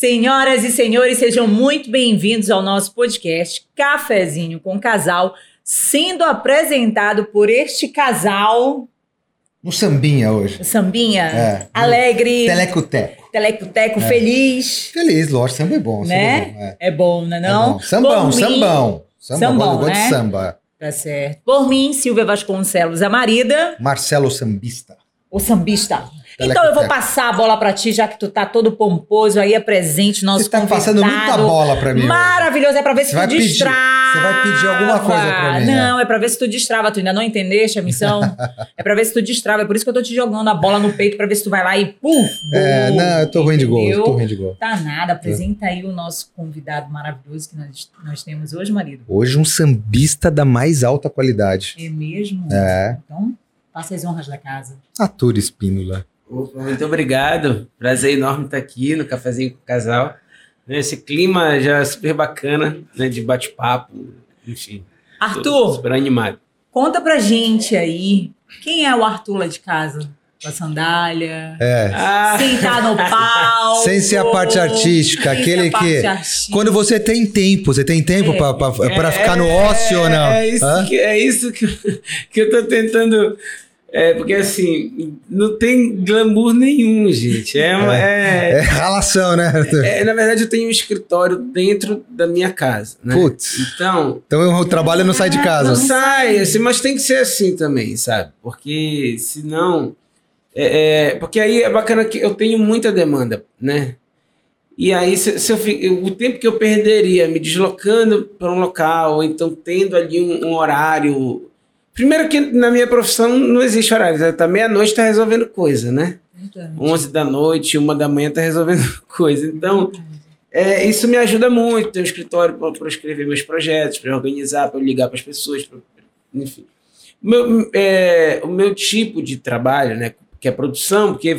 Senhoras e senhores, sejam muito bem-vindos ao nosso podcast Cafezinho com Casal, sendo apresentado por este casal. No sambinha hoje. Sambinha, É. alegre, Telecoteco. telecoteco, feliz, Feliz, lógico, samba é bom. Samba né? é bom, é. É bom, não é É não? bom. Sambão, Por mim- sambão. Samba, Sambão, eu gosto né? de samba. Tá certo. Por mim, Silvia Vasconcelos, a marida, Marcelo Sambista. o sambista. Então eu vou passar a bola pra ti, já que tu tá todo pomposo aí, é presente, nosso Você tá convidado. passando muita bola pra mim. Maravilhoso, é pra ver se tu destrava. você vai pedir alguma coisa pra mim, né? Não, é pra ver se tu destrava. Tu ainda não entendeste a missão? é pra ver se tu destrava. É por isso que eu tô te jogando a bola no peito pra ver se tu vai lá e puf! É, não, eu tô ruim de gol. Eu tô ruim de gol. Tá nada. Apresenta aí o nosso convidado maravilhoso que nós, nós temos hoje, marido. Hoje um sambista da mais alta qualidade. É mesmo? É. Então, faça as honras da casa. Atura Espínola. Opa, Muito obrigado. Prazer enorme estar aqui no Cafezinho com o Casal. Esse clima já super bacana, né, de bate-papo, enfim. Arthur, Super animado. conta pra gente aí quem é o Arthur lá de casa? Com a sandália, É. Ah, sentar no palco. Sem ser a parte artística, Sem aquele parte que- artística. Quando você tem tempo, você tem tempo É. pra é- ficar no ócio ou não? É isso, Hã? que, é isso que, que eu tô tentando. É, porque assim, não tem glamour nenhum, gente. É, uma- é, É ralação, né? é, na verdade, eu tenho um escritório dentro da minha casa. Né? Putz. Então, Então o trabalho não sai de Não casa. sai, assim, mas tem que ser assim também, sabe? Porque senão. É, é, porque aí é bacana que eu tenho muita demanda, né? E aí, se, se eu fi- o tempo que eu perderia me deslocando para um local, ou então tendo ali um, um horário. Primeiro que na minha profissão não existe horário, tá meia-noite tá resolvendo coisa, né? Verdade. 11 da noite, uma da manhã tá resolvendo coisa. Então, é, isso me ajuda muito. Ter um escritório para escrever meus projetos, para organizar, para ligar para as pessoas, pra, enfim. O meu, é, o meu tipo de trabalho, né, que é produção, porque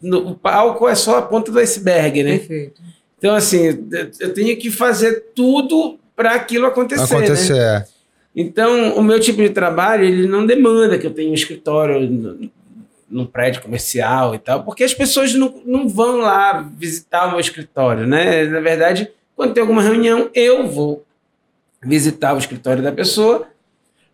no, o palco é só a ponta do iceberg, né? Perfeito. Então, assim, eu- tenho que fazer tudo para aquilo acontecer. né? Acontecer. é. Então, o meu tipo de trabalho, ele não demanda que eu tenha um escritório no- num prédio comercial e tal, porque as pessoas não, não vão lá visitar o meu escritório, né? Na verdade, quando tem alguma reunião, eu vou visitar o escritório da pessoa,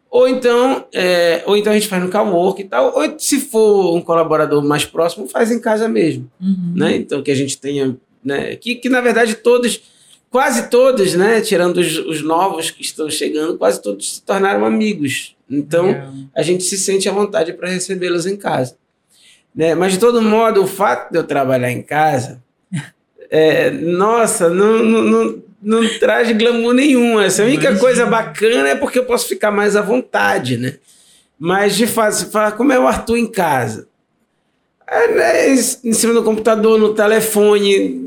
ou então, é, ou então a gente faz no cowork e tal, ou se for um colaborador mais próximo, faz em casa mesmo Uhum. né? Então que a gente tenha, né? Que, que na verdade todos, quase todos, né? Tirando os, os novos que estão chegando, quase todos se tornaram amigos. Então Legal. a gente se sente à vontade para recebê-los em casa, né? Mas de todo modo, o fato de eu trabalhar em casa, é, nossa, não, não, não, não traz glamour nenhum. Essa a única coisa bacana é porque eu posso ficar mais à vontade, né? Mas de fato, você fala, como é o Arthur em casa? É, né, em cima do computador, no telefone.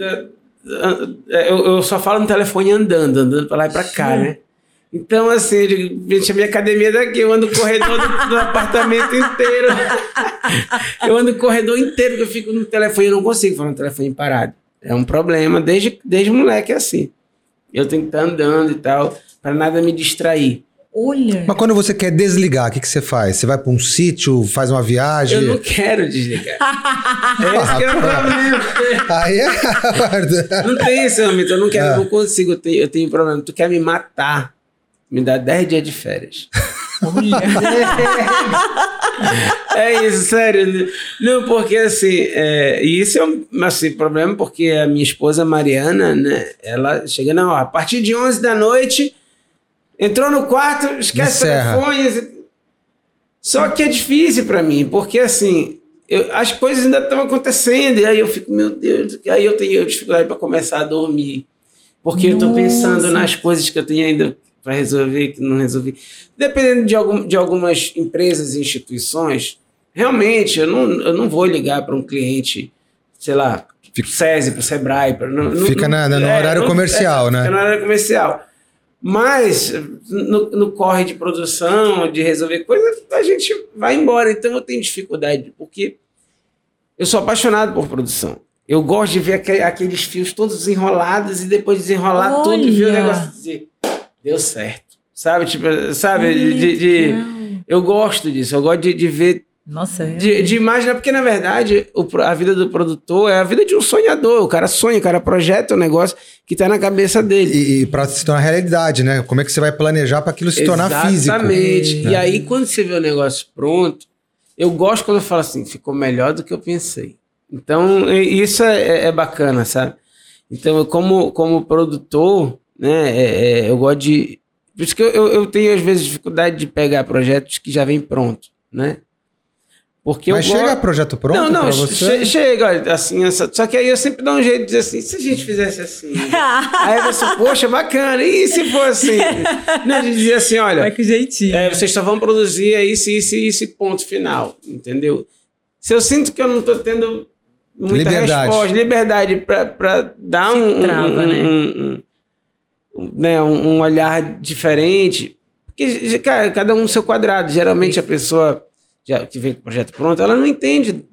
Da- Eu, eu só falo no telefone andando, andando pra lá e pra cá, né? Então, assim, eu digo, gente, a minha academia é daqui, eu ando o corredor do, do apartamento inteiro. Eu ando o corredor inteiro, que eu fico no telefone, eu não consigo falar no telefone parado. É um problema, desde, desde moleque é assim. Eu tenho que estar andando e tal, pra nada me distrair. Olha. Mas quando você quer desligar, o que, que você faz? Você vai pra um sítio, faz uma viagem? Eu não quero desligar. Esse que é o problema. Aí é. Não tem esse momento, eu não quero, É. não consigo, eu tenho, eu tenho problema. Tu quer me matar, me dá 10 dias de férias. é isso, sério. Não, porque assim, é, e isso é um assim, problema, porque a minha esposa Mariana, né, ela chega, não, ó, a partir de 11 da noite, entrou no quarto, esquece o Encerra. telefone. Só que é difícil pra mim, porque assim, eu- as coisas ainda estão acontecendo, e aí eu fico, meu Deus, aí eu tenho dificuldade para começar a dormir. Porque eu estou pensando Nossa. nas coisas que eu tenho ainda para resolver, que não resolvi. Dependendo de, algum, de algumas empresas e instituições, realmente eu não, eu não vou ligar para um cliente, sei lá, pro SESI, para o Sebrae. Pra, não, não- Fica não- na- no é, horário não- comercial, é, né? Fica no horário comercial. Mas no, no corre de produção, de resolver coisas, a gente vai embora. Então eu tenho dificuldade, porque eu sou apaixonado por produção. Eu gosto de ver aque- aqueles fios todos enrolados e depois desenrolar tudo e ver o Olha! negócio dizer, deu certo. Sabe? Tipo, sabe? De, de- de- eu gosto disso. Eu gosto de, de ver Nossa, é. De, de imaginar, porque na verdade o a vida do produtor é a vida de um sonhador. O cara sonha, o cara projeta um negócio que tá na cabeça dele. E, e para se tornar realidade, né? Como é que você vai planejar para aquilo se tornar físico? Exatamente. né? E aí, quando você vê o negócio pronto, eu gosto quando eu falo assim, ficou melhor do que eu pensei. Então, isso é, é- é bacana, sabe? Então, eu, como, como produtor, né, é- é, eu gosto de. Por isso que eu, eu, eu tenho, às vezes, dificuldade de pegar projetos que já vêm pronto, né? Porque Mas chega gosto... projeto pronto não, não, para você? che- chega, assim, essa- só que aí eu sempre dou um jeito de dizer assim, se a gente fizesse assim. aí você, poxa, bacana, e se for assim? Não, de dizer assim, olha, Vai que jeitinho. é, vocês só vão produzir é isso, isso e esse ponto final, entendeu? Se eu sinto que eu não estou tendo muita Liberdade. resposta, liberdade para dar um, trava, um, né? um- um- né, um, um olhar diferente, porque cara, cada um no seu quadrado. Geralmente a pessoa já, que vem com o projeto pronto, ela não entende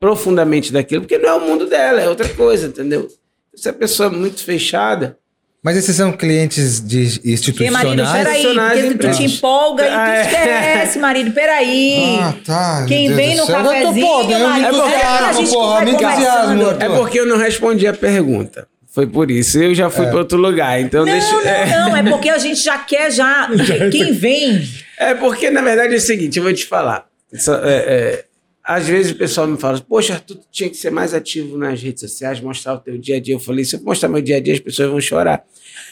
profundamente daquilo, porque não é o mundo dela, é outra coisa, entendeu? Se a pessoa é muito fechada, Mas esses são clientes de Porque, marido, institucionais? peraí, Institucionais porque tu te empolga e Ah, tu é. esquece, marido, peraí. Ah, tá. Quem vem no céu. Eu tô, cafezinho, ganhando marido, é porque a gente porra, entusiasmo. Arthur. é porque eu não respondi a pergunta. Foi por isso. Eu já fui para outro lugar, então Não, deixa. não, é. não, é porque a gente já quer já. Quem vem. É porque, na verdade, é o seguinte, eu vou te falar. Isso, é, é, às vezes o pessoal me fala, poxa, tu tinha que ser mais ativo nas redes sociais, mostrar o teu dia a dia. Eu falei, se eu mostrar meu dia a dia, as pessoas vão chorar.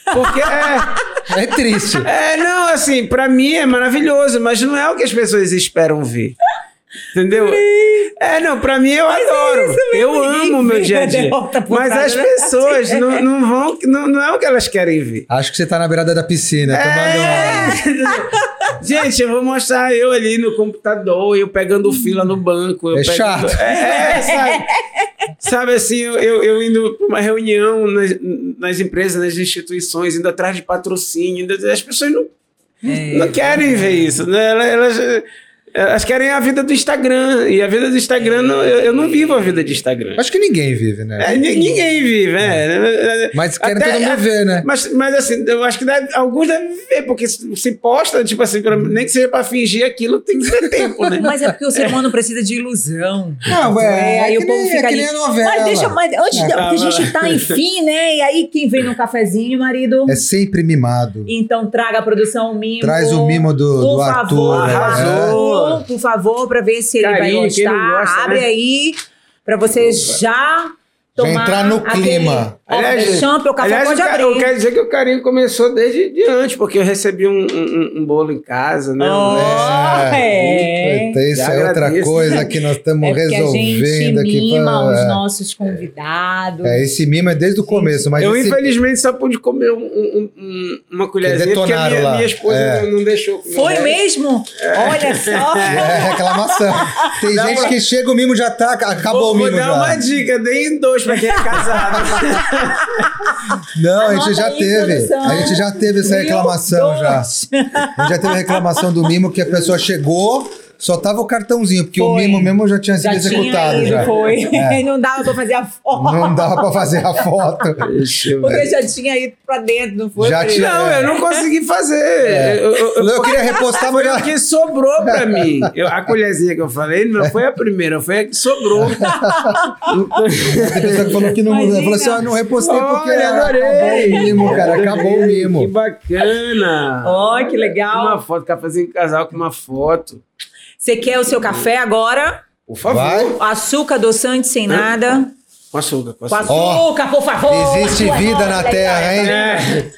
Porque é, É triste. é não, assim, pra mim é maravilhoso, mas não é o que as pessoas esperam ver. Entendeu? É, não, pra mim eu adoro. eu ninguém amo o meu dia a a dia. Mas as né? pessoas não, não vão, não, não é o que elas querem ver. Acho que você tá na beirada da piscina, tomando uma... Gente, eu vou mostrar eu ali no computador, eu pegando fila no banco. eu É pegando- chato. É, é, sabe? sabe assim, eu, eu, eu indo para uma reunião nas, nas empresas, nas instituições, indo atrás de patrocínio. as pessoas não, É. não querem ver isso. Né? Elas, elas, elas querem a vida do Instagram. E a vida do Instagram, não- eu, eu não vivo a vida de Instagram. Acho que ninguém vive, né? É, ni- ninguém vive, é. Mas querem Até- todo mundo ver, né? Mas, mas assim, eu acho que deve- alguns devem ver, porque se posta, tipo assim, pra- nem que seja pra fingir aquilo, tem que ter tempo, né? Mas é porque o ser humano precisa de ilusão. Não, é, aí é o povo nem- fica é que ali. nem a novela. Mas deixa, mas antes, É. porque a gente tá enfim, né? E aí quem vem no cafezinho, marido? É sempre mimado. Então traga a produção o mimo. Traz o mimo do, Por do favor, Arthur. né? arrasou. Por favor, para ver se ele Carinho, vai quem não gostar. gosta, Abre né? aí para você já tomar entrar no clima. Aliás, o café aliás, pode abrir. eu quero dizer que o carinho começou desde de antes, porque eu recebi um, um- um bolo em casa, né? Oh, é. Eita, isso Já é outra agradeço. coisa que nós estamos É porque a gente resolvendo aqui. mima pra- os nossos convidados. É, esse mimo é desde o começo, mas eu, esse- infelizmente, só pude comer um- um- um- uma colherzinha, porque a minha, minha esposa É. não, não deixou comer. Foi mesmo? Olha só. é reclamação. Tem Dá gente uma- que chega, o mimo já tá, acabou Vou, o vou mimo dar já. uma dica, dei em dois pra quem é casado. Não, a gente já teve. produção. A gente já teve essa Meu reclamação já. Deus. A gente já teve reclamação do mimo que a pessoa chegou, só tava o cartãozinho, porque o Foi. mimo mesmo já tinha sido Já executado tinha já. foi. É. Não dava pra fazer a foto. Não dava pra fazer a foto. Porque já tinha ido pra dentro, não foi? Já tinha- Não, eu não consegui fazer. Eu, eu- eu- Eu queria repostar, mas foi já. a que sobrou pra mim. Eu- a colherzinha que eu falei não foi a primeira, foi a que sobrou. Tem pessoa que falou que não. Imagina. Falou assim: ah, não repostei porque Olha, adorei. acabou o mimo, cara. Acabou o Que mimo. bacana. Ó, que legal. Uma foto, cafezinho em casal com uma foto. Você quer o seu café agora? Por favor. Vai. Açúcar, adoçante, sem nada. Com açúcar, com Com açúcar. açúcar, por favor. Existe Sua vida na terra, hein? É.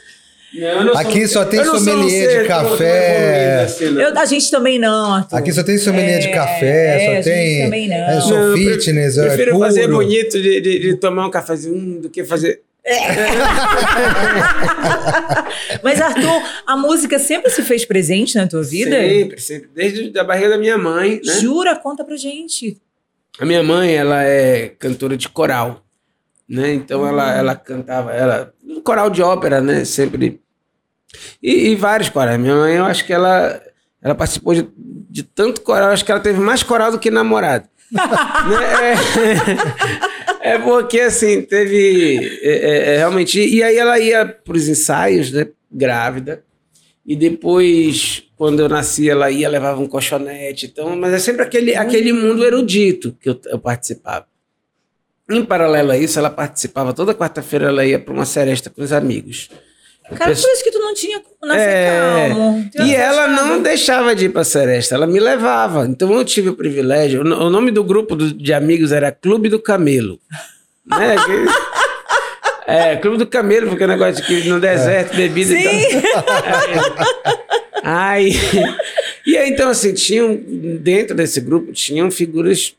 Não, eu Aqui só tem eu sou sommelier de ser café. assim. Eu, a gente também não, Arthur. Aqui só tem sommelier de É, café, é, a só gente tem. também não. É, só Não, eu fitness, é Prefiro puro. fazer bonito de, de, de tomar um cafezinho do que fazer. Mas, Arthur, a música sempre se fez presente na tua vida? Sempre, sempre. Desde a barriga da minha mãe, né? Jura? Conta pra gente. A minha mãe, ela é cantora de coral, né? Então Hum. ela, ela cantava, ela coral de ópera, né? Sempre e, e vários corais. Minha mãe, eu acho que ela ela participou de, de tanto coral, acho que ela teve mais coral do que namorado. Né? é, é porque assim teve é, é, é, realmente e aí ela ia para os ensaios, né? Grávida e depois quando eu nasci, ela ia, levava um colchonete. Então, mas é sempre aquele, aquele mundo erudito que eu, eu participava. Em paralelo a isso, ela participava, toda quarta-feira ela ia para uma seresta com os amigos. Cara, por isso que tu não tinha como nascer É, calmo. E ela não deixava de ir para seresta, ela me levava. Então eu tive o privilégio. O no- o nome do grupo de amigos era Clube do Camelo. né? Que- É, Clube do Camelo, porque o negócio de que no deserto, bebida e tal. Ai. E aí, então, assim, tinham, dentro desse grupo, tinham figuras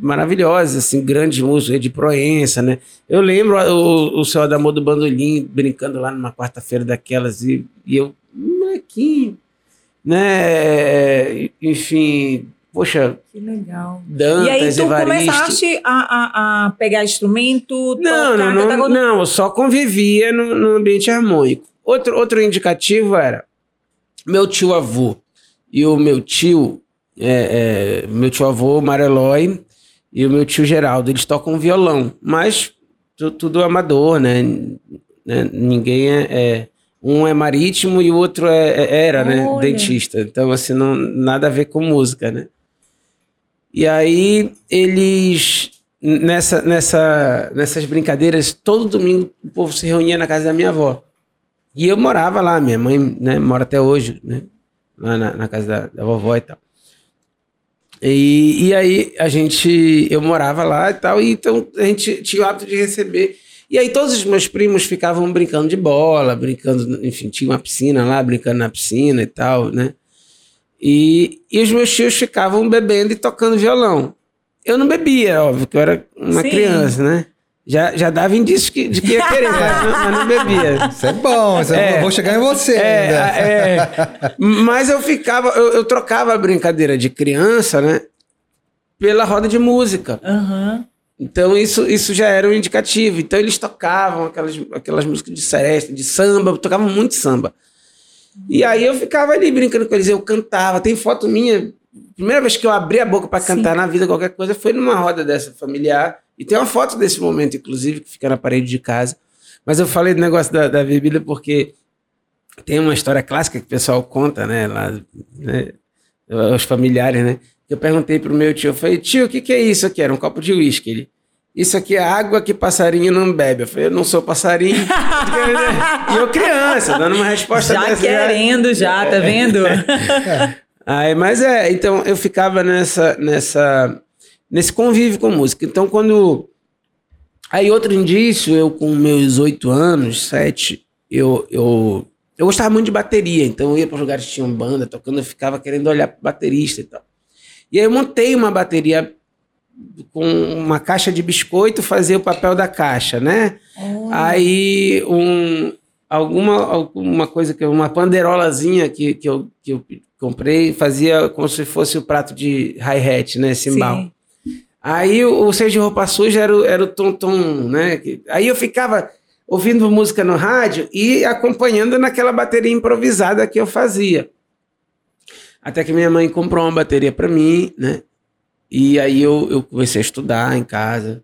maravilhosas, assim, grandes músicos de Proença, né? Eu lembro o, o seu Adamor do Bandolim brincando lá numa quarta-feira daquelas e, e eu, molequinho, né? Enfim, poxa, Que legal. Dantas, e aí tu Evaristo. começaste a, a, a pegar instrumento, Não, tocar, não, não, cantar- não, eu só convivia no, no ambiente harmônico. Outro, outro indicativo era meu tio avô e o meu tio, é, é, meu tio avô Marelói e o meu tio Geraldo, eles tocam violão, mas tu- tudo amador, né? Né? Ninguém é, é- Um é marítimo e o outro é, é- era, né? Olha. Dentista. Então, assim, não, nada a ver com música, né? E aí eles nessa, nessa, nessas brincadeiras, todo domingo o povo se reunia na casa da minha avó. E eu morava lá, minha mãe né, mora até hoje, né? Lá na, na casa da, da vovó e tal. E, e aí a gente, eu morava lá e tal, e então a gente tinha o hábito de receber. E aí todos os meus primos ficavam brincando de bola, brincando, enfim, tinha uma piscina lá, brincando na piscina e tal, né? E, e os meus tios ficavam bebendo e tocando violão. Eu não bebia, óbvio, que eu era uma Sim. criança, né? Já, já dava indício que, de que ia querer, mas, não, mas não bebia. Isso é bom, isso é É. bom. vou chegar em você É, ainda. é. Mas eu ficava, eu, eu trocava a brincadeira de criança, né? Pela roda de música. Aham. Então isso, isso já era um indicativo. Então eles tocavam aquelas, aquelas músicas de seresta, de samba, tocavam muito samba. E aí eu ficava ali brincando com eles, eu cantava. Tem foto minha, primeira vez que eu abri a boca para cantar na vida, qualquer coisa, foi numa roda dessa familiar. E tem uma foto desse momento, inclusive, que fica na parede de casa. Mas eu falei do negócio da, da bebida porque tem uma história clássica que o pessoal conta, né? Lá, né os familiares, né? Eu perguntei pro meu tio, eu falei, tio, o que, que é isso aqui? Era um copo de uísque. Ele, isso aqui é água que passarinho não bebe. Eu falei, eu não sou passarinho. e eu criança, dando uma resposta Já dessa. querendo, já, tá vendo? Aí, mas é, então eu ficava nessa, nessa, nesse convívio com música. Então, quando. Aí, outro indício, eu com meus oito anos, sete, eu, eu, eu gostava muito de bateria. Então, eu ia para os lugares que tinham banda tocando, eu ficava querendo olhar para baterista e tal. E aí, eu montei uma bateria com uma caixa de biscoito, fazia o papel da caixa, né? Aí um, alguma, alguma coisa que uma panderolazinha que, que, eu, que eu comprei fazia como se fosse o prato de hi-hat, né? Cimbal. Sim. Aí o, o Seja de Roupa Suja era, o- era o tom-tom, né? Que- Aí eu ficava ouvindo música no rádio e acompanhando naquela bateria improvisada que eu fazia. Até que minha mãe comprou uma bateria para mim, né? E aí eu, eu comecei a estudar em casa.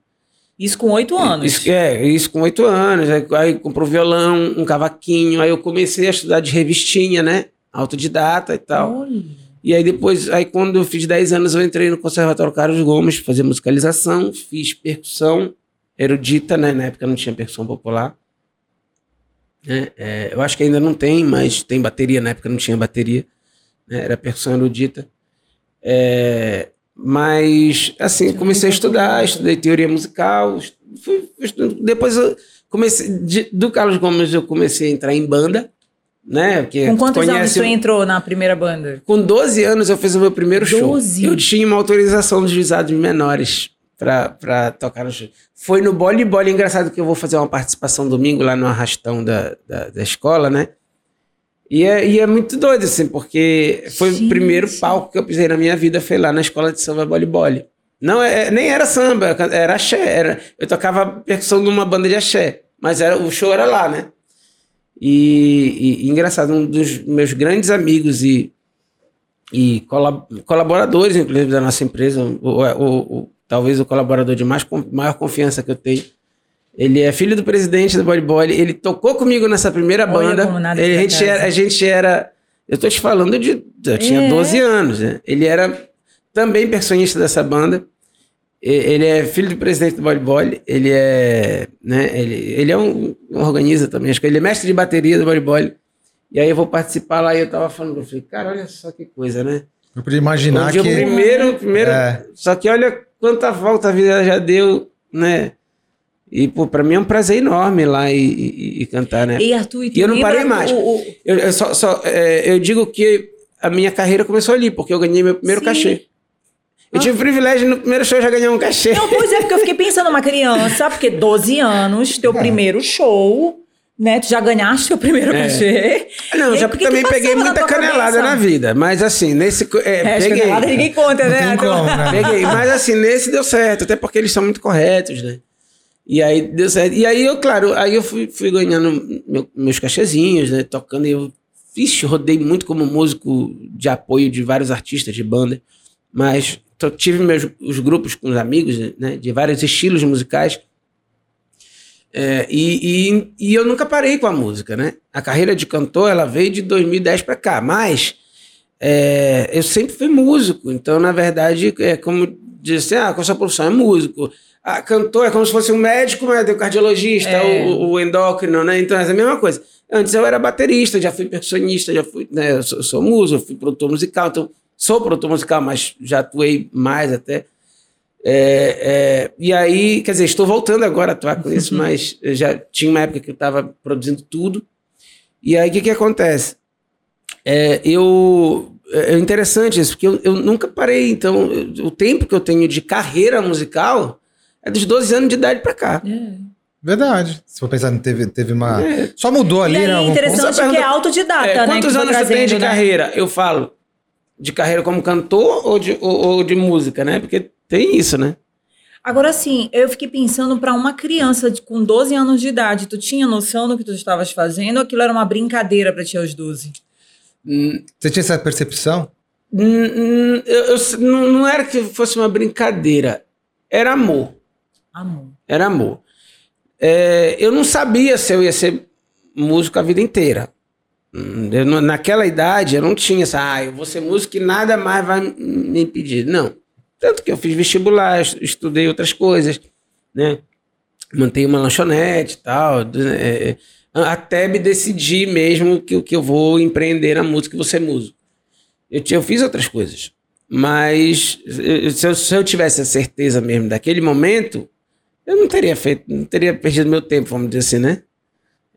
Isso com oito anos. Isso, é, isso com oito anos. Aí, aí comprou violão, um cavaquinho. Aí eu comecei a estudar de revistinha, né? Autodidata e tal. Olha. E aí depois, aí quando eu fiz 10 anos, eu entrei no Conservatório Carlos Gomes, fazer musicalização, fiz percussão erudita, né? Na época não tinha percussão popular. Né? É, eu acho que ainda não tem, mas tem bateria, na época não tinha bateria. né? Era percussão erudita. É, mas, assim, comecei a estudar, estudei teoria musical. fui- fui depois eu comecei, de- do Carlos Gomes eu comecei a entrar em banda, né? Porque Com quantos anos conhece o- entrou na primeira banda? com 12 anos eu fiz o meu primeiro show. 12? Eu tinha uma autorização dos juizados menores para tocar no show. Foi no Bole Bole, engraçado que eu vou fazer uma participação domingo lá no arrastão da, da, da escola, né? E é, e é muito doido, assim, porque foi Gente. o primeiro palco que eu pisei na minha vida, foi lá na escola de samba Bole Bole. Não, é, nem era samba, era axé. Era, eu tocava percussão de uma banda de axé, mas era, o show era lá, né? E, e- e engraçado, um dos meus grandes amigos e, e colab- colaboradores, inclusive, da nossa empresa, o, o- o- talvez o colaborador de mais, maior confiança que eu tenho. Ele é filho do presidente do Body Boy. Ele tocou comigo nessa primeira banda. Ele- a, gente era, a gente era Eu tô te falando de. Eu tinha É. 12 anos, né? Ele era também percussionista dessa banda. Ele é filho do presidente do voleibol. Ele é. Né, ele, ele é um, um organiza também. Acho que ele é mestre de bateria do voleibol. E aí eu vou participar lá e eu tava falando, eu falei, cara, olha só que coisa, né? Eu podia imaginar Onde que. o primeiro, primeiro. É. Só que olha quanta volta a vida já deu, né? E, pô, pra mim é um prazer enorme ir lá e, e- e cantar, né? E Arthur, e tu E eu não parei mais. o- Eu, eu só, só, é, eu digo que a minha carreira começou ali, porque eu ganhei meu primeiro Sim. cachê. Eu tive o privilégio no primeiro show já ganhar um cachê. Não, pois é, porque eu fiquei pensando uma criança, porque 12 anos, teu É. primeiro show, né? Tu já ganhaste teu primeiro É. cachê. Não, já aí, o que também peguei na muita tua canelada cabeça? na vida, mas assim, nesse. É, É, peguei. canelada ninguém conta, Não né? Arthur? como, né? Peguei, mas assim, nesse deu certo, até porque eles são muito corretos, né? E aí deu certo. E aí eu, claro, aí eu fui, fui ganhando meu- meus cachezinhos, né? Tocando, e eu, vixe, rodei muito como músico de apoio de vários artistas de banda, mas to- tive meus os grupos com os amigos, né? De vários estilos musicais. É, e, e, e eu nunca parei com a música, né? A carreira de cantor, ela veio de 2010 para cá, mas é, eu sempre fui músico, então, na verdade, é como dizer assim, ah, qual a sua profissão? É músico. Ah, cantor é como se fosse um médico, mas o cardiologista, É. o, o endócrino, né? Então, é a mesma coisa. Antes eu era baterista, já fui percussionista, já fui, né? Eu sou, sou músico, fui produtor musical, então sou produtor musical, mas já atuei mais até. É, é, e aí, quer dizer, estou voltando agora a atuar com isso, mas eu já tinha uma época que eu estava produzindo tudo. E aí, o que, que acontece? É, eu, é interessante isso, porque eu, eu nunca parei. Então, eu- o tempo que eu tenho de carreira musical é dos 12 anos de idade para cá. Verdade. Se for pensar, teve, teve uma. É. Só mudou ali, E né? algum interessante Vamos que é autodidata, É, né? quantos anos você tem de né? carreira? Eu falo de carreira como cantor ou de, ou, ou de música, né? Porque tem isso, né? Agora, assim, eu fiquei pensando pra uma criança de, com 12 anos de idade, tu tinha noção do que tu estavas fazendo ou aquilo era uma brincadeira pra ti aos 12? Hum, Você tinha essa percepção? hum, hum, eu- eu- não, não era que fosse uma brincadeira, era amor. Amor. Era amor. É, eu não sabia se eu ia ser músico a vida inteira. Eu naquela idade eu não tinha essa, ah, eu vou ser músico e nada mais vai me impedir. Não. Tanto que eu fiz vestibular, est- estudei outras coisas, né? Mantei uma lanchonete e tal. né, é, até me decidir mesmo que, que eu vou empreender na música e vou ser músico. Eu, eu fiz outras coisas. Mas eh, se eu, se eu tivesse a certeza mesmo daquele momento, eu não teria feito, não teria perdido meu tempo, vamos dizer assim, né?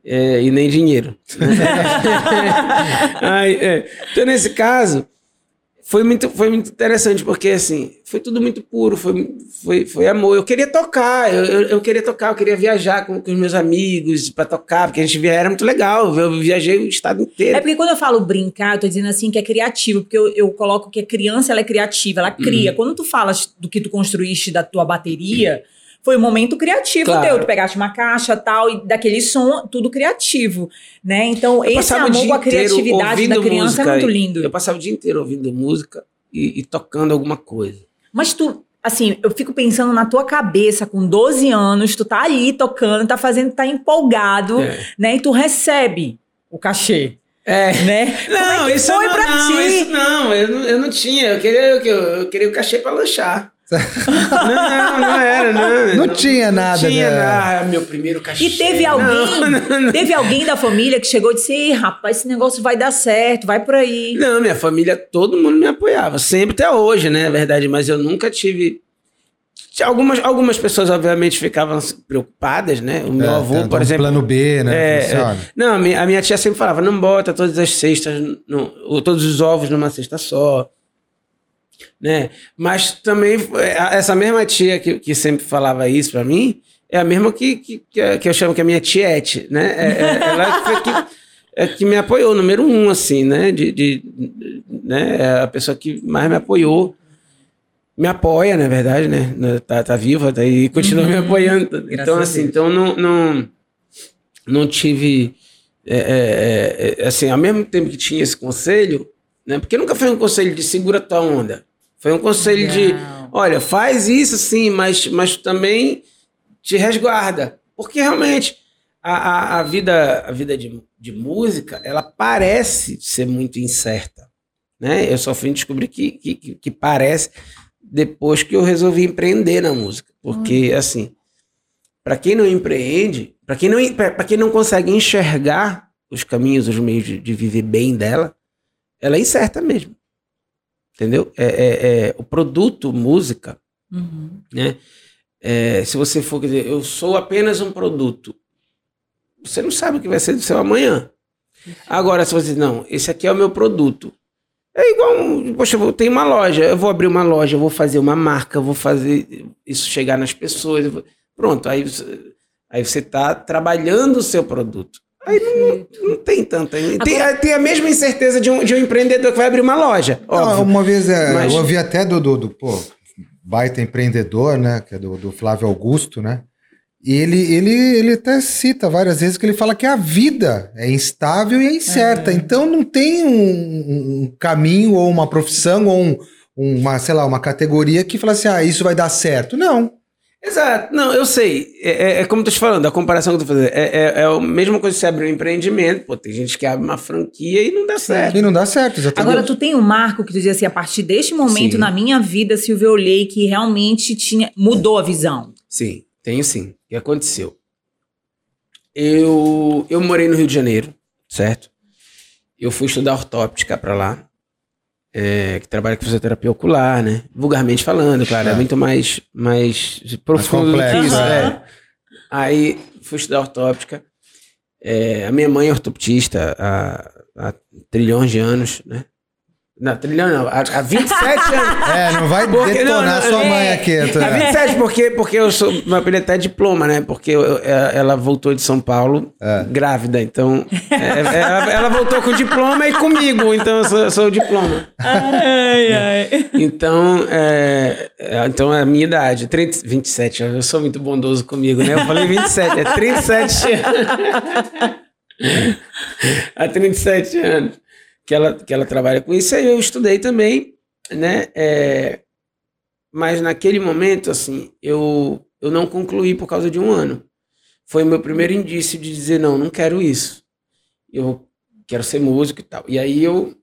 É, e nem dinheiro. Ai, é. Então, nesse caso, foi muito, foi muito interessante, porque assim, foi tudo muito puro, foi, foi, foi amor. Eu queria tocar, eu, eu, eu queria tocar, eu queria viajar com, com os meus amigos para tocar, porque a gente via, era muito legal. Eu viajei o estado inteiro. É porque quando eu falo brincar, eu tô dizendo assim que é criativo, porque eu, eu coloco que a criança ela é criativa, ela Uhum. cria. Quando tu falas do que tu construíste da tua bateria, foi um momento criativo Claro. teu. Tu pegaste uma caixa tal, e daquele som, tudo criativo, né? Então, Eu esse amor com a criatividade da criança é muito lindo. Eu passava o dia inteiro ouvindo música e, e tocando alguma coisa. Mas tu, assim, eu fico pensando na tua cabeça, com 12 anos, tu tá ali tocando, tá fazendo, tá empolgado, É. né? E tu recebe o cachê, É. né? Como é que foi não, pra não, ti? Isso não, eu não, eu não tinha. Eu queria, eu, eu queria o cachê pra lanchar. Não, não era, não. Não tinha nada, Não tinha né? nada. Ah, meu primeiro cachê. E teve alguém, não, não. teve alguém da família que chegou e disse: Ei, rapaz, esse negócio vai dar certo, vai por aí. Não, minha família, todo mundo me apoiava. Sempre até hoje, né? Na verdade, mas eu nunca tive. Algumas, algumas pessoas, obviamente, ficavam preocupadas, né? O meu É, avô, por um exemplo. Plano B, né? É, é. Não, a minha, a minha tia sempre falava: não bota todas as cestas, no, todos os ovos numa cesta só. Né? Mas também, é, essa mesma tia que, que sempre falava isso pra mim, é a mesma que, que, que, é- eu chamo que é a minha tiete, né? É, é- ela foi que, é que me apoiou, número um, assim, né? De, de, né? É a pessoa que mais me apoiou. Me apoia, na verdade, né? Tá, tá viva, tá aí, continua me apoiando. Graças Então, assim, então não, não, não tive. é, é, é, assim, ao mesmo tempo que tinha esse conselho, né? Porque nunca foi um conselho de segura tua onda. Foi um conselho de, Legal. olha, faz isso sim, mas, mas também te resguarda. Porque realmente a, a, a vida, a vida de, de música, ela parece ser muito incerta. Né? Eu só fui descobrir que, que, que parece depois que eu resolvi empreender na música. Porque, assim, para quem não empreende, para quem, não, quem não consegue enxergar os caminhos, os meios de, de viver bem dela, ela é incerta mesmo. Entendeu? É, é, é o produto música, uhum. né? É, se você for dizer, eu sou apenas um produto, você não sabe o que vai ser do seu amanhã. Agora, se você diz, não, esse aqui é o meu produto. É igual, poxa, eu tenho uma loja, eu vou abrir uma loja, eu vou fazer uma marca, eu vou fazer isso chegar nas pessoas. Vou... Pronto, aí, aí você está trabalhando o seu produto. Aí não, não tem tanta. Tem, Agora... tem, a mesma incerteza de um, de um empreendedor que vai abrir uma loja. Não, uma vez é, Mas... eu ouvi até do, do, do pô, baita empreendedor, né? Que é do, do Flávio Augusto, né? E ele, ele, ele até cita várias vezes que ele fala que a vida é instável e é incerta. É. Então não tem um, um, caminho ou uma profissão ou um, uma, sei lá, uma categoria que fala assim, ah, isso vai dar certo. Não. Exato. Não, eu sei. É, é, é como eu tô te falando, a comparação que eu tô fazendo. É, é, é a mesma coisa que você abre um empreendimento. Pô, tem gente que abre uma franquia e não dá certo. E não dá certo, exatamente. Agora, tu tem um marco que tu dizia assim, a partir deste momento Sim. na minha vida, Silvio, eu olhei que realmente tinha, mudou a visão. Sim, tenho sim. O que aconteceu? Eu, eu morei no Rio de Janeiro, certo? Eu fui estudar ortóptica para lá, é, que trabalha com fisioterapia ocular, né? Vulgarmente falando, claro, é, é muito mais, mais profundo mais complexo, do que isso. É. Aí fui estudar ortóptica. É, a minha mãe é ortoptista há, há trilhões de anos, né? Não, trilhão não, há, há 27 anos. É, não vai porque, detonar não, não, sua é, mãe aqui. Tô... Há 27, porque, porque eu sou. Meu apelido até diploma, né? Porque eu, é, ela voltou de São Paulo é. grávida, então. É, é, ela, ela, voltou com diploma e comigo, então eu sou, eu sou o diploma. Ai, ai. Então, é, então é a minha idade, 30, 27 Eu sou muito bondoso comigo, né? Eu falei 27, é 37 anos. há 37 anos que ela, que ela trabalha com isso. Aí eu estudei também, né? É, mas naquele momento, assim, eu, eu não concluí por causa de um ano. Foi meu primeiro indício de dizer, não, não quero isso. Eu quero ser músico e tal. E aí eu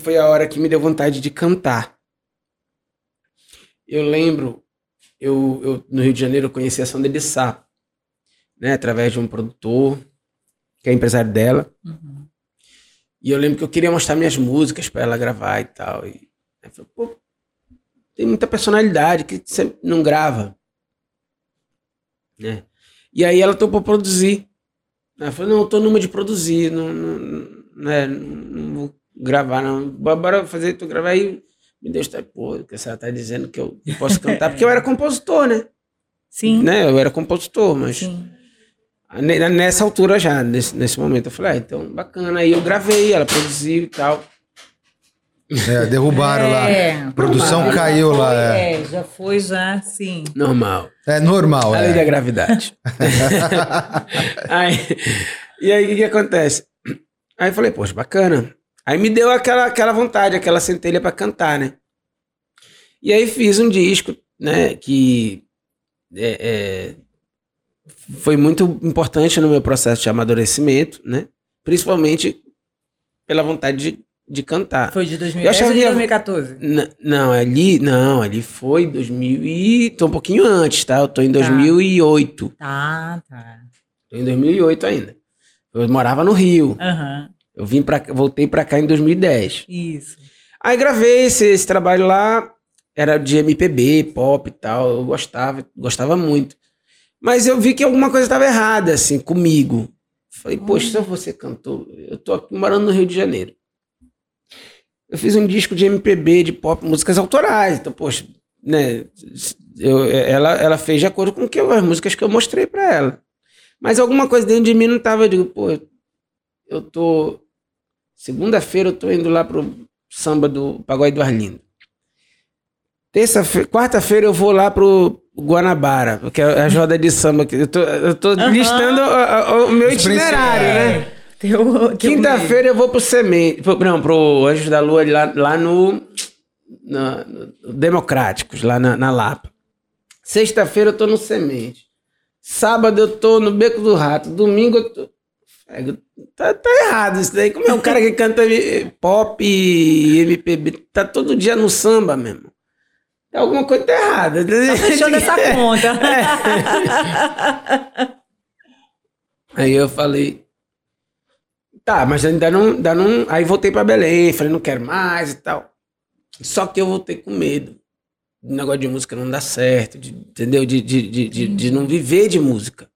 foi a hora que me deu vontade de cantar. Eu lembro, eu, eu no Rio de Janeiro eu conheci a Sandra de Sá, né, através de um produtor, que é empresário dela. Uhum. E eu lembro que eu queria mostrar minhas músicas para ela gravar e tal. E eu falei, pô, tem muita personalidade que você não grava. Né? E aí ela topou produzir. Ela falou, não, eu tô numa de produzir, não, não, né, não vou gravar, não. Bora fazer tu gravar aí. Me deixa, pô, que você tá dizendo que eu posso cantar, porque eu era compositor, né? Sim. Né? Eu era compositor, mas. Sim. Nessa altura já, nesse, nesse momento, eu falei, ah, então bacana. Aí eu gravei, ela produziu e tal. É, derrubaram é, lá. A produção normal. caiu foi, lá. É. é. já foi, já, sim. Normal. É normal, A lei é. da gravidade. aí, e aí, o que, que acontece? Aí eu falei, poxa, bacana. Aí me deu aquela, aquela vontade, aquela centelha para cantar, né? E aí fiz um disco, né, que é, é, foi muito importante no meu processo de amadurecimento, né? Principalmente pela vontade de, de cantar. Foi de 2010 ou de 2014? não, ali, não, ali foi 2000 e tô um pouquinho antes, tá? Eu tô em 2008. Tá, tá. Tô em 2008 ainda. Eu morava no Rio. Uhum. Eu vim para voltei para cá em 2010. Isso. Aí gravei esse, esse trabalho lá, era de MPB, pop e tal, eu gostava, gostava muito. Mas eu vi que alguma coisa estava errada, assim, comigo. Falei, poxa, se eu fosse cantor, eu tô aqui morando no Rio de Janeiro. Eu fiz um disco de MPB, de pop, músicas autorais. Então, poxa, né? Eu, ela, ela fez de acordo com que eu, as músicas que eu mostrei para ela. Mas alguma coisa dentro de mim não tava. Eu digo, pô, eu tô. Segunda-feira eu tô indo lá pro samba do Pagode do Arlindo. Terça-feira, quarta-feira eu vou lá pro Guanabara, que é a roda de samba. Eu tô, eu tô uhum. listando o, o, meu itinerário, né? Quinta-feira eu vou pro Semente. Não, pro Anjos da Lua lá, lá no, no Democráticos, lá na, na Lapa. Sexta-feira eu tô no Semente. Sábado eu tô no Beco do Rato. Domingo eu tô. Tá, tá errado isso daí. Como é um cara que canta pop e MPB, tá todo dia no samba mesmo. Alguma coisa tá errada. Tá fechando essa conta. É. Aí eu falei, tá, mas ainda não, ainda não. Aí voltei para Belém, falei, não quero mais e tal. Só que eu voltei com medo. O negócio de música não dá certo, de, entendeu? De, de, de, de, de, não viver de música.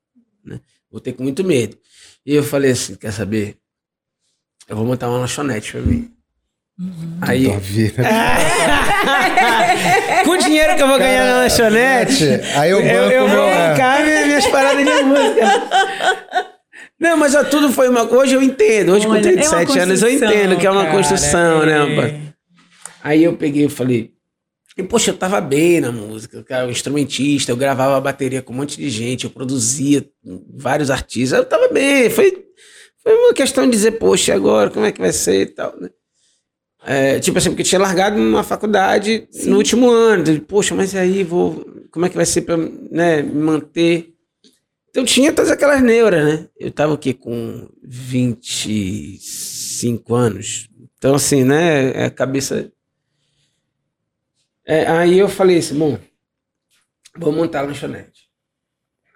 Né? Voltei com muito medo. E eu falei assim: quer saber? Eu vou montar uma lanchonete pra mim. Uhum. Aí. com o dinheiro que eu vou ganhar na lanchonete, aí eu, eu, eu vou bancar minhas paradas de música. Não, mas ó, tudo foi uma. Hoje eu entendo. Hoje, Olha, com 37 é anos, eu entendo que é uma cara, construção, né, é. né? Aí eu peguei e falei. E, poxa, eu tava bem na música, cara, o instrumentista, eu gravava a bateria com um monte de gente, eu produzia vários artistas, eu tava bem. Foi, foi uma questão de dizer, poxa, agora como é que vai ser e tal, né? É, tipo assim, porque tinha largado uma faculdade Sim. no último ano. Poxa, mas aí vou. Como é que vai ser pra né, me manter? Então tinha todas aquelas neuras, né? Eu tava aqui com 25 anos. Então, assim, né? A cabeça. É, aí eu falei assim, bom, vou montar a lanchonete.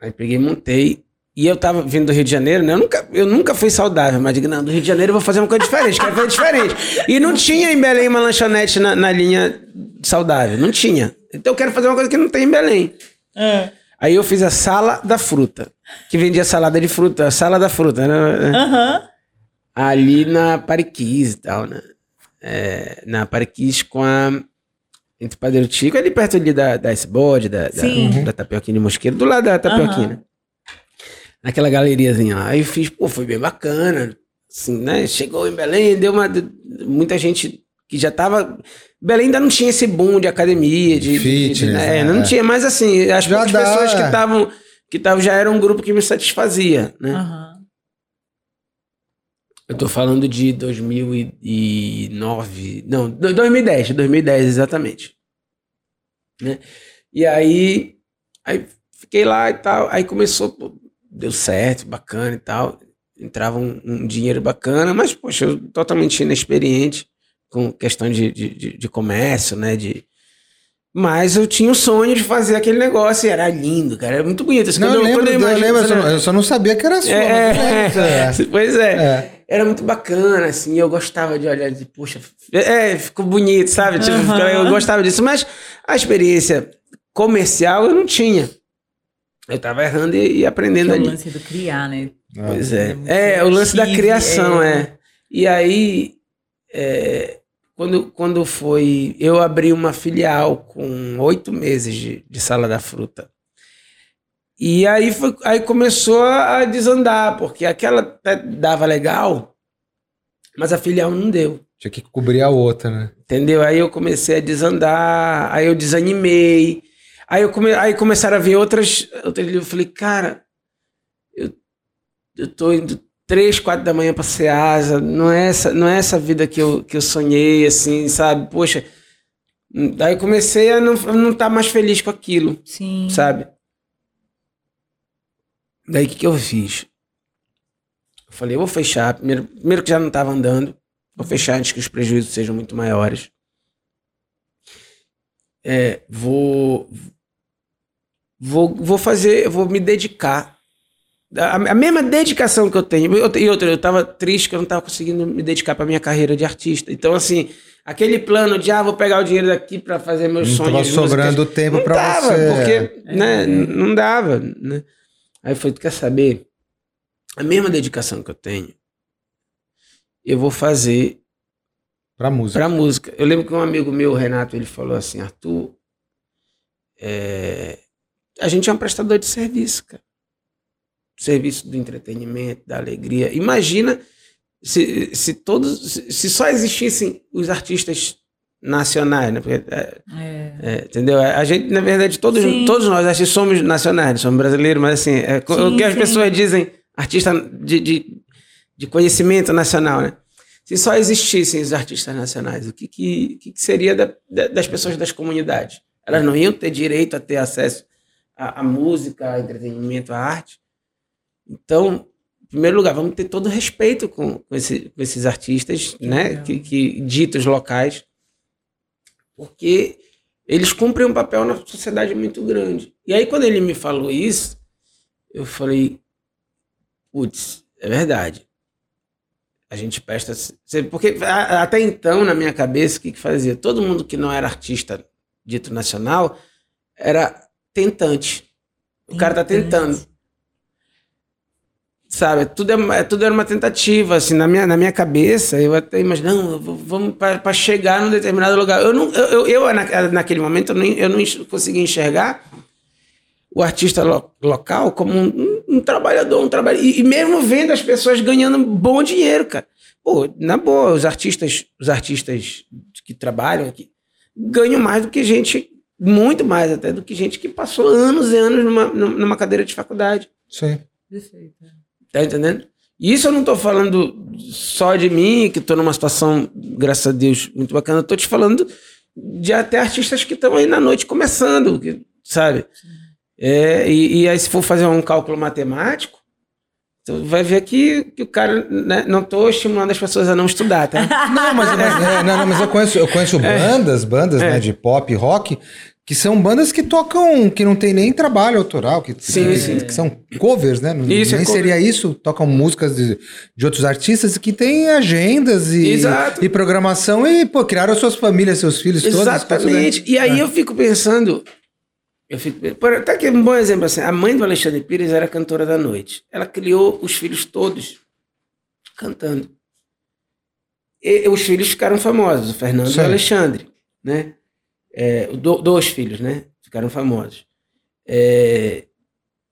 Aí peguei montei. E eu tava vindo do Rio de Janeiro, né? Eu nunca, eu nunca fui saudável, mas digo, não, do Rio de Janeiro eu vou fazer uma coisa diferente, quero fazer diferente. E não tinha em Belém uma lanchonete na, na linha saudável, não tinha. Então eu quero fazer uma coisa que não tem em Belém. É. Aí eu fiz a sala da fruta, que vendia salada de fruta, a sala da fruta, né? Uhum. Ali na Pariquis e tal, né? É, na Pariquis com a. Entre Padeiro Tico, ali perto ali da, da Icebode, da, da, uhum. da Tapioquinha de Mosqueiro, do lado da Tapioquinha. Uhum. Naquela galeriazinha lá. Aí eu fiz, pô, foi bem bacana. Assim, né? Chegou em Belém, deu uma. Muita gente que já tava. Belém ainda não tinha esse boom de academia, de. Fitness, de, né? É, não tinha, mas assim, as já poucas dá, pessoas que estavam. Que tavam, já era um grupo que me satisfazia, né? Uhum. Eu tô falando de 2009. Não, 2010, 2010 exatamente. Né? E aí. Aí fiquei lá e tal. Aí começou. Deu certo, bacana e tal. Entrava um, um dinheiro bacana, mas, poxa, eu totalmente inexperiente com questão de, de, de, comércio, né? De... Mas eu tinha o sonho de fazer aquele negócio e era lindo, cara. Era muito bonito. não, eu, lembro, eu, eu, lembro eu, só, eu só não sabia que era sua. É, é, é. Pois é. é. Era muito bacana, assim. Eu gostava de olhar de, puxa, é, ficou bonito, sabe? Tipo, uhum. Eu gostava disso. Mas a experiência comercial eu não tinha. Eu tava errando e, e aprendendo que ali. É o lance do criar, né? Pois é. É, é o lance da criação, é. é. E aí, é, quando, quando foi. Eu abri uma filial com oito meses de, de sala da fruta. E aí, foi, aí começou a desandar, porque aquela dava legal, mas a filial não deu. Tinha que cobrir a outra, né? Entendeu? Aí eu comecei a desandar, aí eu desanimei. Aí, eu come, aí começaram a vir outras, outras. Eu falei, cara, eu, eu tô indo três, quatro da manhã para Ceasa, não é essa, não é essa vida que eu, que eu sonhei, assim, sabe? Poxa, daí eu comecei a não estar não tá mais feliz com aquilo, Sim. sabe? Daí o que, que eu fiz? Eu falei, eu vou fechar, primeiro, primeiro que já não estava andando, vou fechar antes que os prejuízos sejam muito maiores. É, vou, vou, vou fazer, vou me dedicar a, a, mesma dedicação que eu tenho. Eu, e outra, eu tava triste que eu não tava conseguindo me dedicar para minha carreira de artista. Então, assim, aquele plano de, ah, vou pegar o dinheiro daqui para fazer meus não sonhos. Tava sobrando músicas, tempo para você. Porque, é. né, não dava, né? Aí foi, tu quer saber? A mesma dedicação que eu tenho, eu vou fazer para música. Para música. Eu lembro que um amigo meu, Renato, ele falou assim, Arthur, é... a gente é um prestador de serviço, cara serviço do entretenimento, da alegria. Imagina se, se todos, se só existissem os artistas nacionais, né? Porque, é, é. É, entendeu? A gente, na verdade, todos, todos nós acho que somos nacionais, somos brasileiros, mas assim, é, sim, o que as sim. pessoas dizem, artista de, de, de, conhecimento nacional, né? Se só existissem os artistas nacionais, o que, que, que seria da, das pessoas das comunidades? Elas não iam ter direito a ter acesso a, a música, a entretenimento, a arte. Então, em primeiro lugar, vamos ter todo respeito com, com, esse, com esses artistas, né, que, que ditos locais, porque eles cumprem um papel na sociedade muito grande. E aí, quando ele me falou isso, eu falei, putz, é verdade. A gente presta. Porque até então, na minha cabeça, o que, que fazia? Todo mundo que não era artista dito nacional era tentante. O cara tá tentando. Sabe, tudo, é, tudo era uma tentativa, assim, na minha, na minha cabeça, eu até imagino, vamos para chegar num determinado lugar. Eu, não, eu, eu, eu naquele momento, eu não, eu não conseguia enxergar o artista lo, local como um, um, um, trabalhador, um trabalho e, e, mesmo vendo as pessoas ganhando bom dinheiro, cara. Pô, na boa, os artistas, os artistas que trabalham aqui ganham mais do que gente, muito mais até do que gente que passou anos e anos numa, numa cadeira de faculdade. Sim. Perfeito. Tá entendendo? E isso eu não estou falando só de mim, que estou numa situação, graças a Deus, muito bacana. Estou te falando de até artistas que estão aí na noite começando, sabe? É, e, e, aí, se for fazer um cálculo matemático, tu vai ver que, que o cara. Né, não estou estimulando as pessoas a não estudar, tá? não, mas, mas, é, não, não, mas eu conheço, eu conheço é. bandas, bandas é. né, de pop rock que são bandas que tocam, que não tem nem trabalho autoral, que, sim, que, sim. que são covers, né? Isso, nem é seria isso, tocam músicas de, de outros artistas que têm agendas e, e programação e, pô, criaram suas famílias, seus filhos todos. Exatamente. E aí é. eu fico pensando, eu fico, tá aqui um bom exemplo assim, a mãe do Alexandre Pires era cantora da noite. Ela criou os filhos todos cantando. E, os filhos ficaram famosos, o Fernando Sim. e o Alexandre, né? É, do, dois filhos, né? Ficaram famosos. É,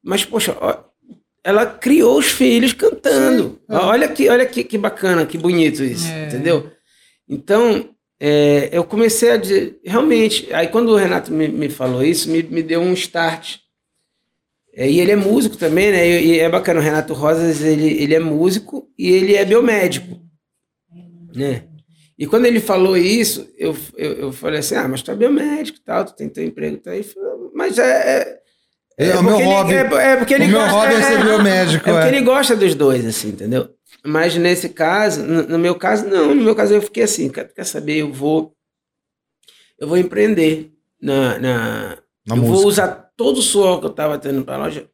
mas, poxa, ó, ela criou os filhos cantando. Sim, é. Olha, que, olha que, que bacana, que bonito isso, é. entendeu? Então, é, eu comecei a dizer, realmente, aí quando o Renato me, me falou isso, me, me deu um start. É, e ele é músico também, né? E, e, é bacana, o Renato Rosas, ele, ele é músico e ele é biomédico, né? E quando ele falou isso, eu, eu, eu falei assim: ah, mas tu é biomédico e tal, tu tem teu emprego, tá aí. Mas é. É, é, é o meu hobby. Ele, é, é, porque ele o gosta, meu hobby é, ser é, biomédico. É, porque ele gosta dos dois, assim, entendeu? Mas nesse caso, no, no, meu caso, não. No meu caso, eu fiquei assim: quer, quer saber? Eu vou. Eu vou empreender na. na, na eu música. vou usar todo o suor que eu estava tendo para a loja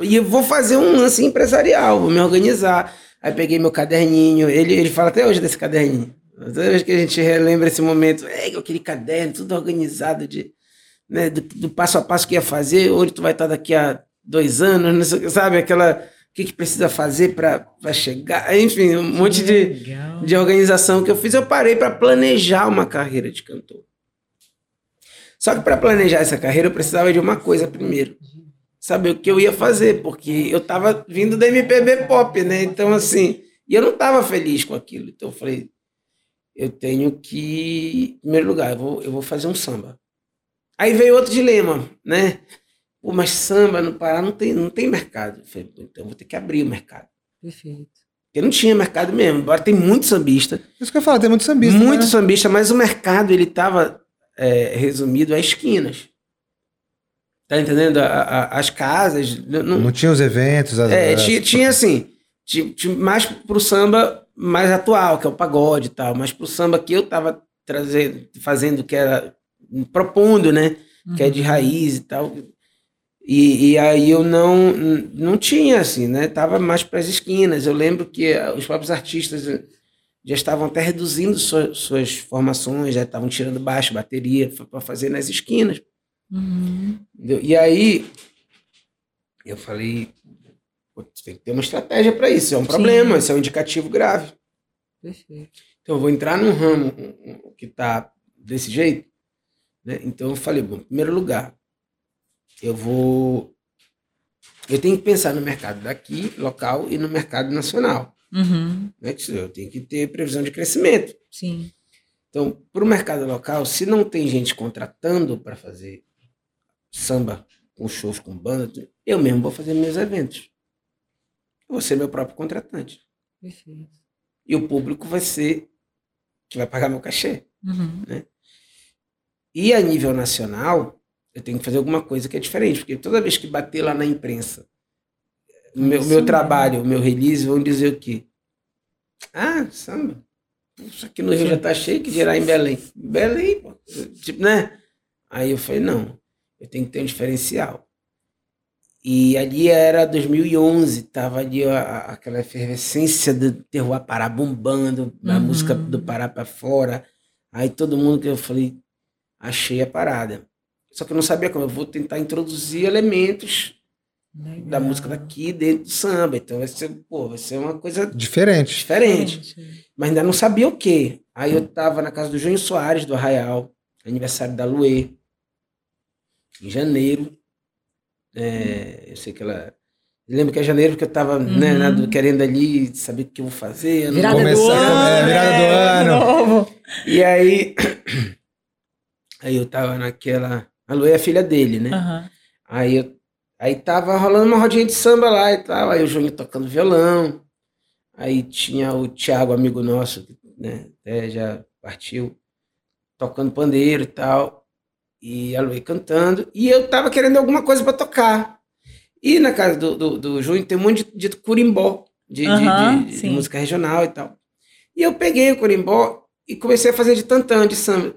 e eu vou fazer um lance empresarial, vou me organizar. Aí peguei meu caderninho, ele, ele fala até hoje desse caderninho. Toda vez que a gente relembra esse momento, é aquele caderno, tudo organizado de, né, do, do, passo a passo que ia fazer, onde tu vai estar daqui a dois anos, sabe? Aquela. O que, que precisa fazer para chegar? Enfim, um monte de, de organização que eu fiz. Eu parei para planejar uma carreira de cantor. Só que para planejar essa carreira eu precisava de uma coisa primeiro. Saber o que eu ia fazer, porque eu estava vindo da MPB pop, né? Então, assim, e eu não estava feliz com aquilo. Então eu falei, eu tenho que, em primeiro lugar, eu vou, eu vou fazer um samba. Aí veio outro dilema, né? Pô, mas samba no Pará não tem, não tem mercado. Eu falei, então vou ter que abrir o mercado. Perfeito. Porque não tinha mercado mesmo. Agora tem muito sambista. Isso que eu falo, tem muito sambista. Muito né? sambista, mas o mercado ele estava é, resumido a esquinas. Tá entendendo? A, a, as casas. Não, não tinha os eventos. As, é, tinha, tinha assim. Tinha, tinha mais pro samba mais atual, que é o pagode e tal, mas pro samba que eu tava trazendo, fazendo, que era propondo, né? Uhum. Que é de uhum. raiz e tal. E, e, aí eu não, não tinha, assim, né? Tava mais para as esquinas. Eu lembro que os próprios artistas já estavam até reduzindo suas, suas formações, já estavam tirando baixo, bateria, para fazer nas esquinas. Uhum. E aí eu falei, tem que ter uma estratégia para isso. É um Sim. problema, isso é um indicativo grave. Perfeito. Então, eu vou entrar num ramo que está desse jeito. Né? Então, eu falei, bom, em primeiro lugar, eu vou. Eu tenho que pensar no mercado daqui, local, e no mercado nacional. Uhum. Né? Eu tenho que ter previsão de crescimento. Sim. Então, para o mercado local, se não tem gente contratando para fazer samba com shows com banda, eu mesmo vou fazer meus eventos. Eu vou ser meu próprio contratante. Perfeito. E o público vai ser que vai pagar meu cachê. Uhum. Né? E a nível nacional, eu tenho que fazer alguma coisa que é diferente, porque toda vez que bater lá na imprensa, meu, meu trabalho, meu release, vão dizer o quê? Ah, samba. Isso aqui no Rio já tá cheio, que dirá em Belém. Belém, pô. Tipo, né? Aí eu falei, não, eu tenho que ter um diferencial. E ali era 2011, tava ali a, aquela efervescência do terroir Pará bombando, a uhum. música do Pará para fora. Aí todo mundo que eu falei, achei a parada. Só que eu não sabia como, eu vou tentar introduzir elementos Legal. da música daqui dentro do samba. Então vai ser, pô, vai ser uma coisa diferente. Diferente. Mas ainda não sabia o quê. Aí eu tava na casa do Júnior Soares, do Arraial, aniversário da Luê, em janeiro. É, eu sei que ela. Eu lembro que é janeiro, porque eu tava né, uhum. né, querendo ali saber o que eu vou fazer. Virada começar, do ano. É, virada do é, ano. E aí. Aí eu tava naquela. A Lu é a filha dele, né? Uhum. Aí eu. Aí tava rolando uma rodinha de samba lá e tal. Aí o Juninho tocando violão. Aí tinha o Thiago, amigo nosso, né? Até já partiu, tocando pandeiro e tal e a Luí cantando, e eu tava querendo alguma coisa para tocar. E na casa do, do, do Júnior tem um monte de, de curimbó, de, uhum, de, de música regional e tal. E eu peguei o curimbó e comecei a fazer de tantã, de samba.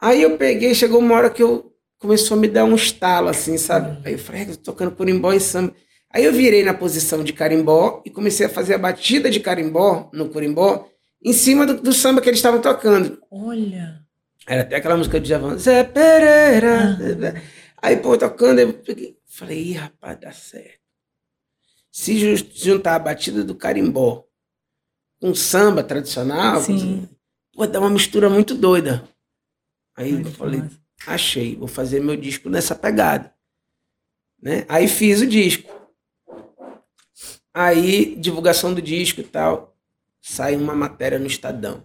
Aí eu peguei, chegou uma hora que eu começou a me dar um estalo, assim, sabe? Aí eu falei, tô tocando curimbó e samba. Aí eu virei na posição de carimbó e comecei a fazer a batida de carimbó no curimbó em cima do, do samba que eles estavam tocando. Olha! Era até aquela música de Javan, Zé Pereira. Ah. Aí, pô, tocando, eu falei, ih, rapaz, dá certo. Se juntar a batida do carimbó com samba tradicional, Sim. pô, dá uma mistura muito doida. Aí Ai, eu falei, massa. achei, vou fazer meu disco nessa pegada. Né? Aí fiz o disco. Aí, divulgação do disco e tal, saiu uma matéria no Estadão.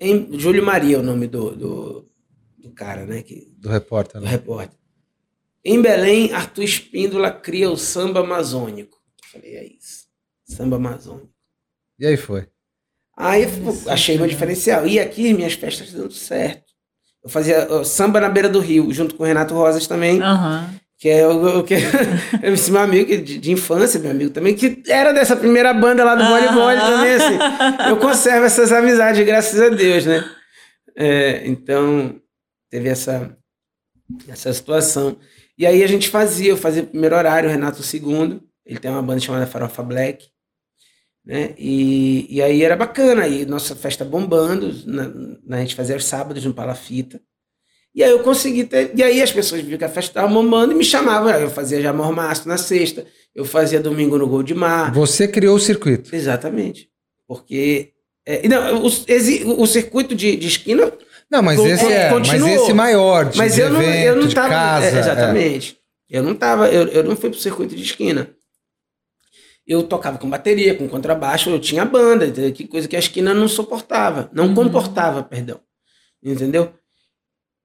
Em, Júlio Maria é o nome do, do, do cara, né? Que, do repórter. Do né? repórter. Em Belém, Arthur Espíndola cria o samba amazônico. falei, é isso. Samba amazônico. E aí foi? Aí achei meu diferencial. E aqui minhas festas dando certo. Eu fazia samba na beira do rio, junto com o Renato Rosas também. Uhum que é o, que esse meu amigo de, de, infância, meu amigo também, que era dessa primeira banda lá do ah. voleibol também, assim. Eu conservo essas amizades, graças a Deus, né? É, então, teve essa, essa situação. E aí a gente fazia, eu fazia o primeiro horário, o Renato o segundo, ele tem uma banda chamada Farofa Black, né? E, e aí era bacana, aí nossa festa bombando, na, na, a gente fazia os sábados no Palafita, e aí eu consegui ter. E aí as pessoas viam que a festa estava mamando e me chamavam. Eu fazia já mormaço na sexta, eu fazia domingo no Gol de Mar. Você criou o circuito. Exatamente. Porque. É, não, o, o circuito de, de esquina. Não, mas esse é. Continuou. Mas esse maior, de, mas eu não, evento, eu não tava, casa. É, exatamente. É. Eu não tava. Eu, eu não fui pro circuito de esquina. Eu tocava com bateria, com contrabaixo, eu tinha banda, que coisa que a esquina não suportava, não uhum. comportava, perdão. Entendeu?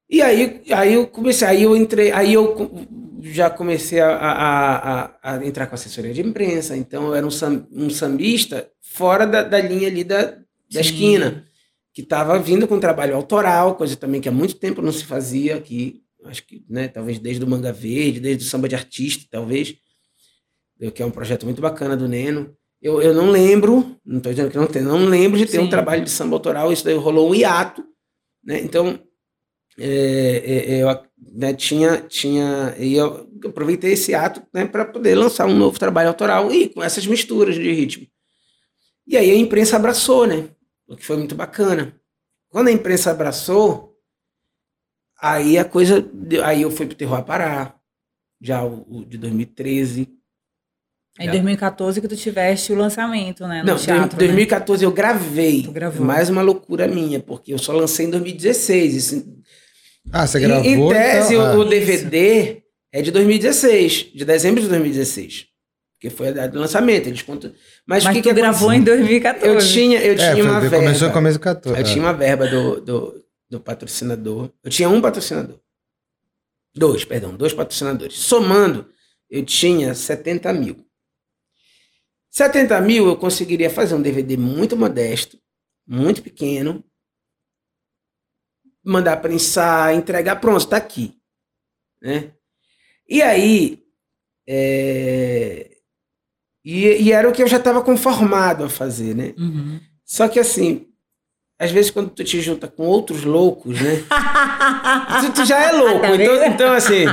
E aí, aí eu comecei, aí eu entrei, aí eu já comecei a, a, a, a entrar com assessoria de imprensa, então eu era um, sam, um sambista fora da, da linha ali da, da esquina, que estava vindo com trabalho autoral, coisa também que há muito tempo não se fazia aqui, acho que, né, talvez desde o Manga Verde, desde o Samba de Artista, talvez, que é um projeto muito bacana do Neno. Eu, eu não lembro, não estou dizendo que não tem, não lembro de ter Sim. um trabalho de samba autoral, isso daí rolou um hiato, né, então é, é, é, eu né, tinha, tinha, e eu aproveitei esse ato né, para poder lançar um novo trabalho autoral e com essas misturas de ritmo. E aí a imprensa abraçou, né? O que foi muito bacana. Quando a imprensa abraçou, aí a coisa, aí eu fui pro Terror Pará, já o, o de 2013. É em 2014 que tu tiveste o lançamento, né? No Não, em 2014 né? eu gravei. Mais uma loucura minha, porque eu só lancei em 2016. Isso, ah, você gravou? Em, em tese, então... o, ah. DVD é de 2016, de dezembro de 2016. Que foi a data do lançamento. Eles contam... Mas, Mas que que gravou em 2014. Eu tinha, eu é, tinha uma verba. Começou em começo de 14. Eu é. tinha uma verba do, do, do patrocinador. Eu tinha um patrocinador. Dois, perdão, dois patrocinadores. Somando, eu tinha 70 mil. 70 mil eu conseguiria fazer um DVD muito modesto, muito pequeno, mandar prensar, entregar, pronto, está aqui. Né? E aí, é... e, e, era o que eu já estava conformado a fazer, né? Uhum. Só que assim, às vezes quando tu te junta com outros loucos, né? tu, tu, já é louco. Tá então, então, assim,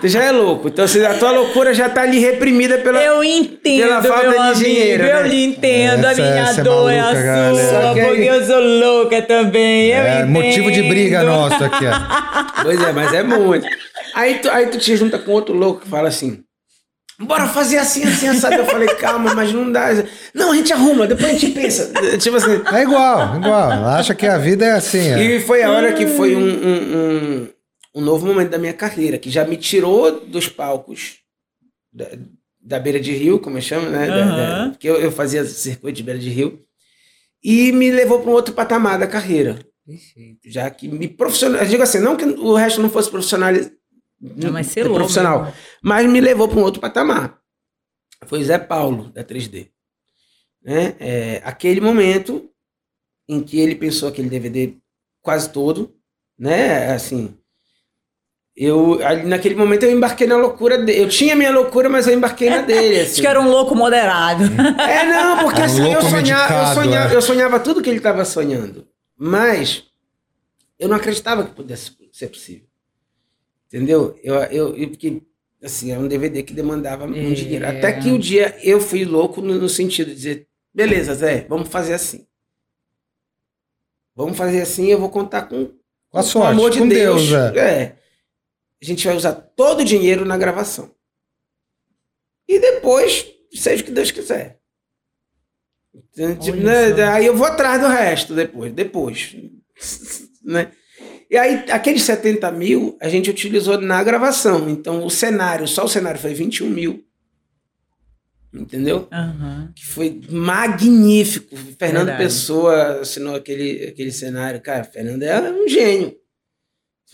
tu já é louco. Então, assim, a tua loucura já tá ali reprimida pela, eu entendo, pela falta de amigo, dinheiro. Eu né? lhe entendo, essa, a minha é dor é, maluca, é a sua, porque eu sou louca também. É, motivo de briga nosso aqui, ó. Pois é, mas é muito. Aí tu, aí tu te junta com outro louco que fala assim. Bora fazer assim, assim, sabe? Eu falei, calma, mas não dá. Não, a gente arruma, depois a gente pensa. Tipo assim. É igual, igual. Acha que a vida é assim. É. E foi a hora que foi um, um, um, um, novo momento da minha carreira, que já me tirou dos palcos da, da beira de rio, como eu chamo, né? Uhum. Da, da, porque eu, eu fazia circuito de beira de rio. E me levou para um outro patamar da carreira. Perfeito. Já que me profissional. Digo assim, não que o resto não fosse profissional não, mas ser profissional. Né? Mas me levou para um outro patamar. Foi Zé Paulo, da 3D. Né? É, aquele momento em que ele pensou aquele DVD quase todo, né? Assim, eu naquele momento eu embarquei na loucura dele. Eu tinha minha loucura, mas eu embarquei na dele. Assim. Acho que era um louco moderado. É, não, porque um assim, eu sonhava, eu, sonhava, é. eu sonhava tudo que ele estava sonhando. Mas eu não acreditava que pudesse ser possível. Entendeu? Eu, eu, eu porque, assim, era um DVD que demandava muito dinheiro. Até que um dia eu fui louco no, no, sentido de dizer, beleza, Zé, vamos fazer assim. Vamos fazer assim, eu vou contar com, com a sorte, o amor de com Deus. Deus é. é. A gente vai usar todo o dinheiro na gravação. E depois, seja o que Deus quiser. Então, tipo, né? Aí eu vou atrás do resto depois. Depois. né? E aí, aqueles 70 mil a gente utilizou na gravação. Então, o cenário, só o cenário foi 21 mil. Entendeu? Uhum. Que foi magnífico. Fernando Verdade. Pessoa assinou aquele, aquele cenário. Cara, Fernando é um gênio.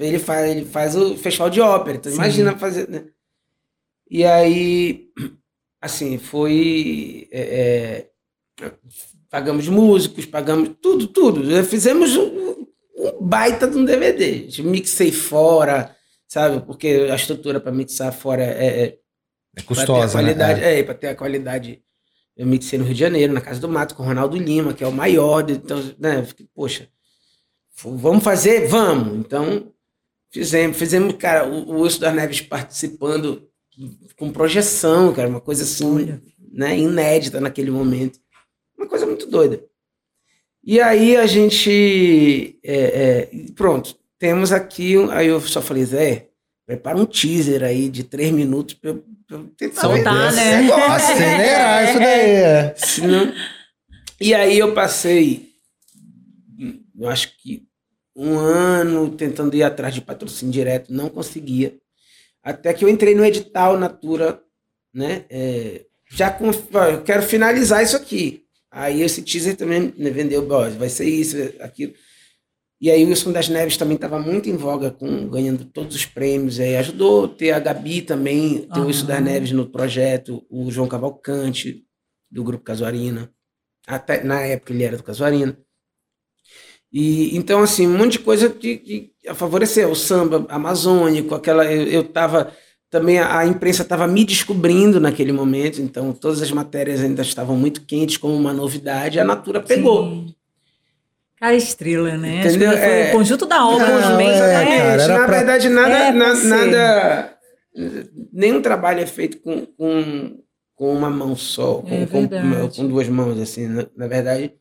Ele faz, ele faz o festival de ópera. Então, Sim. imagina fazer. Né? E aí, assim, foi. É, é, pagamos músicos, pagamos tudo, tudo. Fizemos um baita de um DVD. Mixei fora, sabe? Porque a estrutura para mixar fora é, é, é custosa, qualidade, né? É, para ter a qualidade. Eu mixei no Rio de Janeiro, na Casa do Mato, com o Ronaldo Lima, que é o maior. Então, né? Fiquei, poxa, vamos fazer? Vamos. Então, fizemos, fizemos, cara, o, o Wilson das Neves participando com projeção, cara, uma coisa assim, Olha. né, inédita naquele momento. Uma coisa muito doida. E aí a gente. É, é, pronto, temos aqui. Aí eu só falei, Zé, prepara um teaser aí de três minutos para eu, pra eu tentar soltar, né? Acelerar isso daí. É. Senão... E aí eu passei, eu acho que um ano tentando ir atrás de patrocínio direto, não conseguia. Até que eu entrei no edital Natura, né? É, já com, eu quero finalizar isso aqui. Aí esse teaser também né, vendeu, vai ser isso, aquilo. E aí o Wilson das Neves também estava muito em voga, com, ganhando todos os prêmios. Aí ajudou ter a Gabi também, ter uhum. o Wilson das Neves no projeto, o João Cavalcante, do Grupo Casuarina. Até na época ele era do Casuarina. E, então, assim, um monte de coisa que, que favoreceu. O samba amazônico, aquela. Eu estava também a, a imprensa estava me descobrindo naquele momento, então todas as matérias ainda estavam muito quentes como uma novidade, a Natura pegou. Sim. Cara, estrela, né? Entendeu? Acho que foi é... o conjunto da obra não, É, cara, na pra... verdade, nada, é na, nada. Nenhum trabalho é feito com, com, com uma mão só, com, é com, com, duas mãos, assim. Na, na verdade,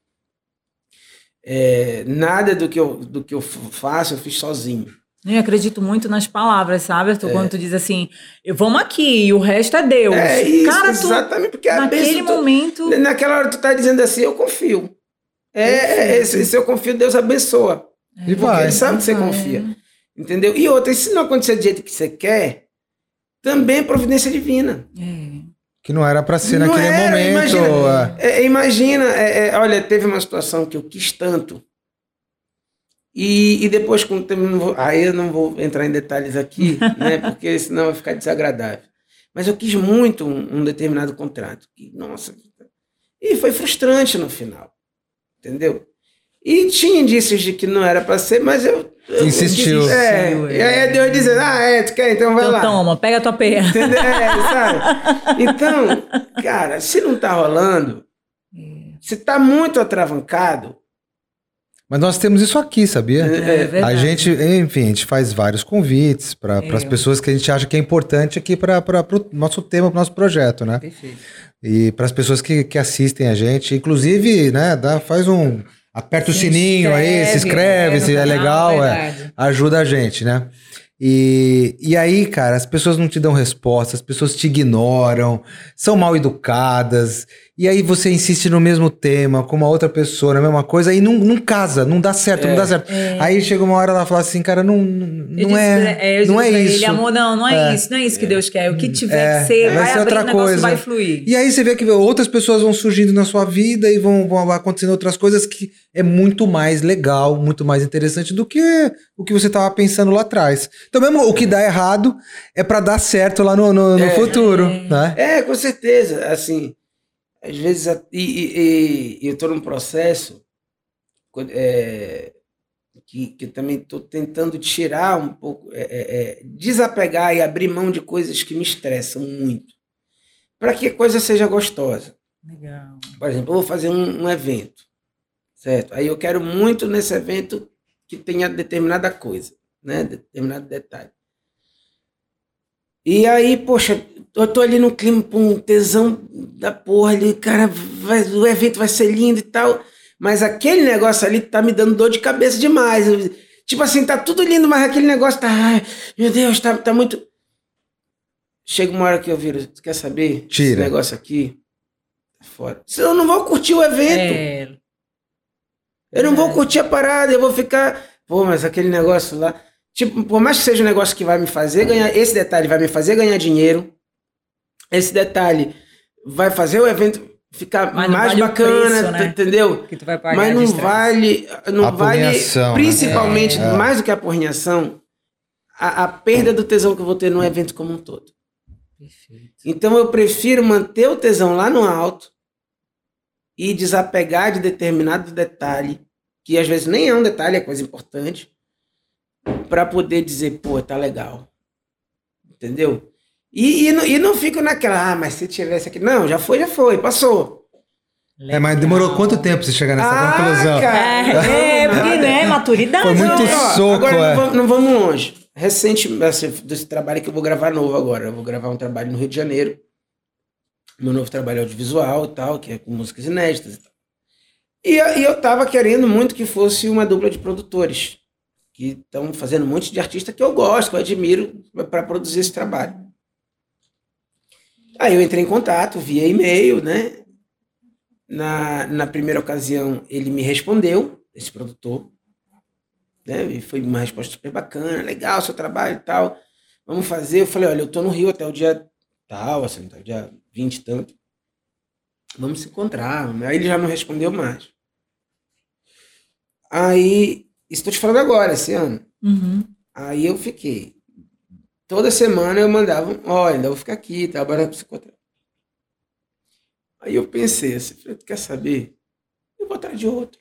é, nada do que, eu, do que eu faço eu fiz sozinho. Eu acredito muito nas palavras, sabe, Arthur? É. Quando tu diz assim, vamos aqui e o resto é Deus. É isso, Cara, tu, exatamente, porque naquele tu, momento... Naquela hora tu tá dizendo assim, eu confio. É, é se, se eu confio, Deus abençoa. É. E vai. Ele sabe que você confia. Entendeu? E outra, e se não acontecer do jeito que você quer, também é providência divina. É. Que não era para ser não naquele era, momento. Imagina, é, imagina é, olha, teve uma situação que eu quis tanto e, e depois, com o tempo, aí eu não vou entrar em detalhes aqui, né, porque senão vai ficar desagradável. Mas eu quis muito um, um determinado contrato. E, nossa, e foi frustrante no final, entendeu? E tinha indícios de que não era para ser, mas eu Insistiu. É, e aí é Deus dizendo, ah, é, tu quer, então vai Então lá. toma, pega a tua perna. Entendeu? É, sabe? Então, cara, se não tá rolando, se tá muito atravancado, Mas nós temos isso aqui, sabia? É verdade. A gente, enfim, a gente faz vários convites para É. as pessoas que a gente acha que é importante aqui para o nosso tema, para o nosso projeto, né? Perfeito. E para as pessoas que, que assistem a gente, inclusive, né, dá, faz um. Aperta o Se sininho aí, se inscreve, no se é canal, legal, é, ajuda a gente, né? E, e aí, cara, as pessoas não te dão resposta, as pessoas te ignoram, são mal educadas, e aí você insiste no mesmo tema com uma outra pessoa, na mesma coisa, e não, não casa, não dá certo, não dá certo. Aí chega uma hora ela fala assim, cara, não, não disse é, pra- eu não é isso. Ele, amor, não, não é, É. isso, não é isso que Deus quer. O que tiver É, que ser, vai vai, ser outra negócio coisa. vai fluir. E aí você vê que outras pessoas vão surgindo na sua vida e vão, vão acontecendo outras coisas que é muito mais legal, muito mais interessante do que o que você estava pensando lá atrás. Então, mesmo o que dá errado é para dar certo lá no, no, no É. futuro, É. né? É, com certeza. Assim, às vezes, e, e- e eu estou num processo é, que, que também estou tentando tirar um pouco, é, é, é, desapegar e abrir mão de coisas que me estressam muito, para que a coisa seja gostosa. Legal. Por exemplo, eu vou fazer um, um evento, certo? Aí eu quero muito nesse evento que tenha determinada coisa, né? Determinado detalhe. E aí, poxa, eu tô ali no clima, com um tesão da porra ali, cara, vai- o evento vai ser lindo e tal, mas aquele negócio ali tá me dando dor de cabeça demais. Eu- tipo assim, tá tudo lindo, mas aquele negócio tá, ai, meu Deus, tá, tá muito... Chega uma hora que eu viro, tu quer saber? Esse Tira. negócio aqui, tá fora. Senão eu não vou curtir o evento. É, Eu não vou É. curtir a parada, eu vou ficar. Pô, mas aquele negócio lá. Tipo, por mais que seja um negócio que vai me fazer ganhar. Esse detalhe vai me fazer ganhar dinheiro. Esse detalhe vai fazer o evento ficar mais vale bacana, preço, né? entendeu? que tu vai pagar Mas não vale. Não vale. né? Principalmente, É. mais do que a porrinhação, a, a perda do tesão que eu vou ter no evento como um todo. Perfeito. Então eu prefiro manter o tesão lá no alto e desapegar de determinado detalhe, que às vezes nem é um detalhe, é coisa importante, para poder dizer, pô, tá legal. Entendeu? E, e, não, e não fico naquela, ah, mas se tivesse aqui. Não, já foi, já foi, passou. É, mas demorou quanto tempo pra você chegar nessa Ah, conclusão? cara. É, é, Não, porque, né, maturidade. Foi muito? Ó, soco, agora é. não, vamos, não vamos longe. Recente, assim, desse trabalho que eu vou gravar novo agora. Eu vou gravar um trabalho no Rio de Janeiro. Meu novo trabalho audiovisual e tal, que é com músicas inéditas e tal. E, e eu tava querendo muito que fosse uma dupla de produtores. Que estão fazendo um monte de artista que eu gosto, que eu admiro, para produzir esse trabalho. Aí eu entrei em contato via e-mail, né? Na, na primeira ocasião, ele me respondeu, esse produtor né? E foi uma resposta super bacana, legal seu trabalho e tal. Vamos fazer. Eu falei, olha, eu tô no Rio até o dia tal, assim, até o dia 20 e tanto. Vamos se encontrar. Aí ele já não respondeu mais. Aí, tô te falando agora, esse ano. Uhum. Aí eu fiquei. Toda semana eu mandava, olha, ainda vou ficar aqui, tá? Bora se encontrar. Aí eu pensei assim, falei, tu quer saber? Eu vou atrás de outro.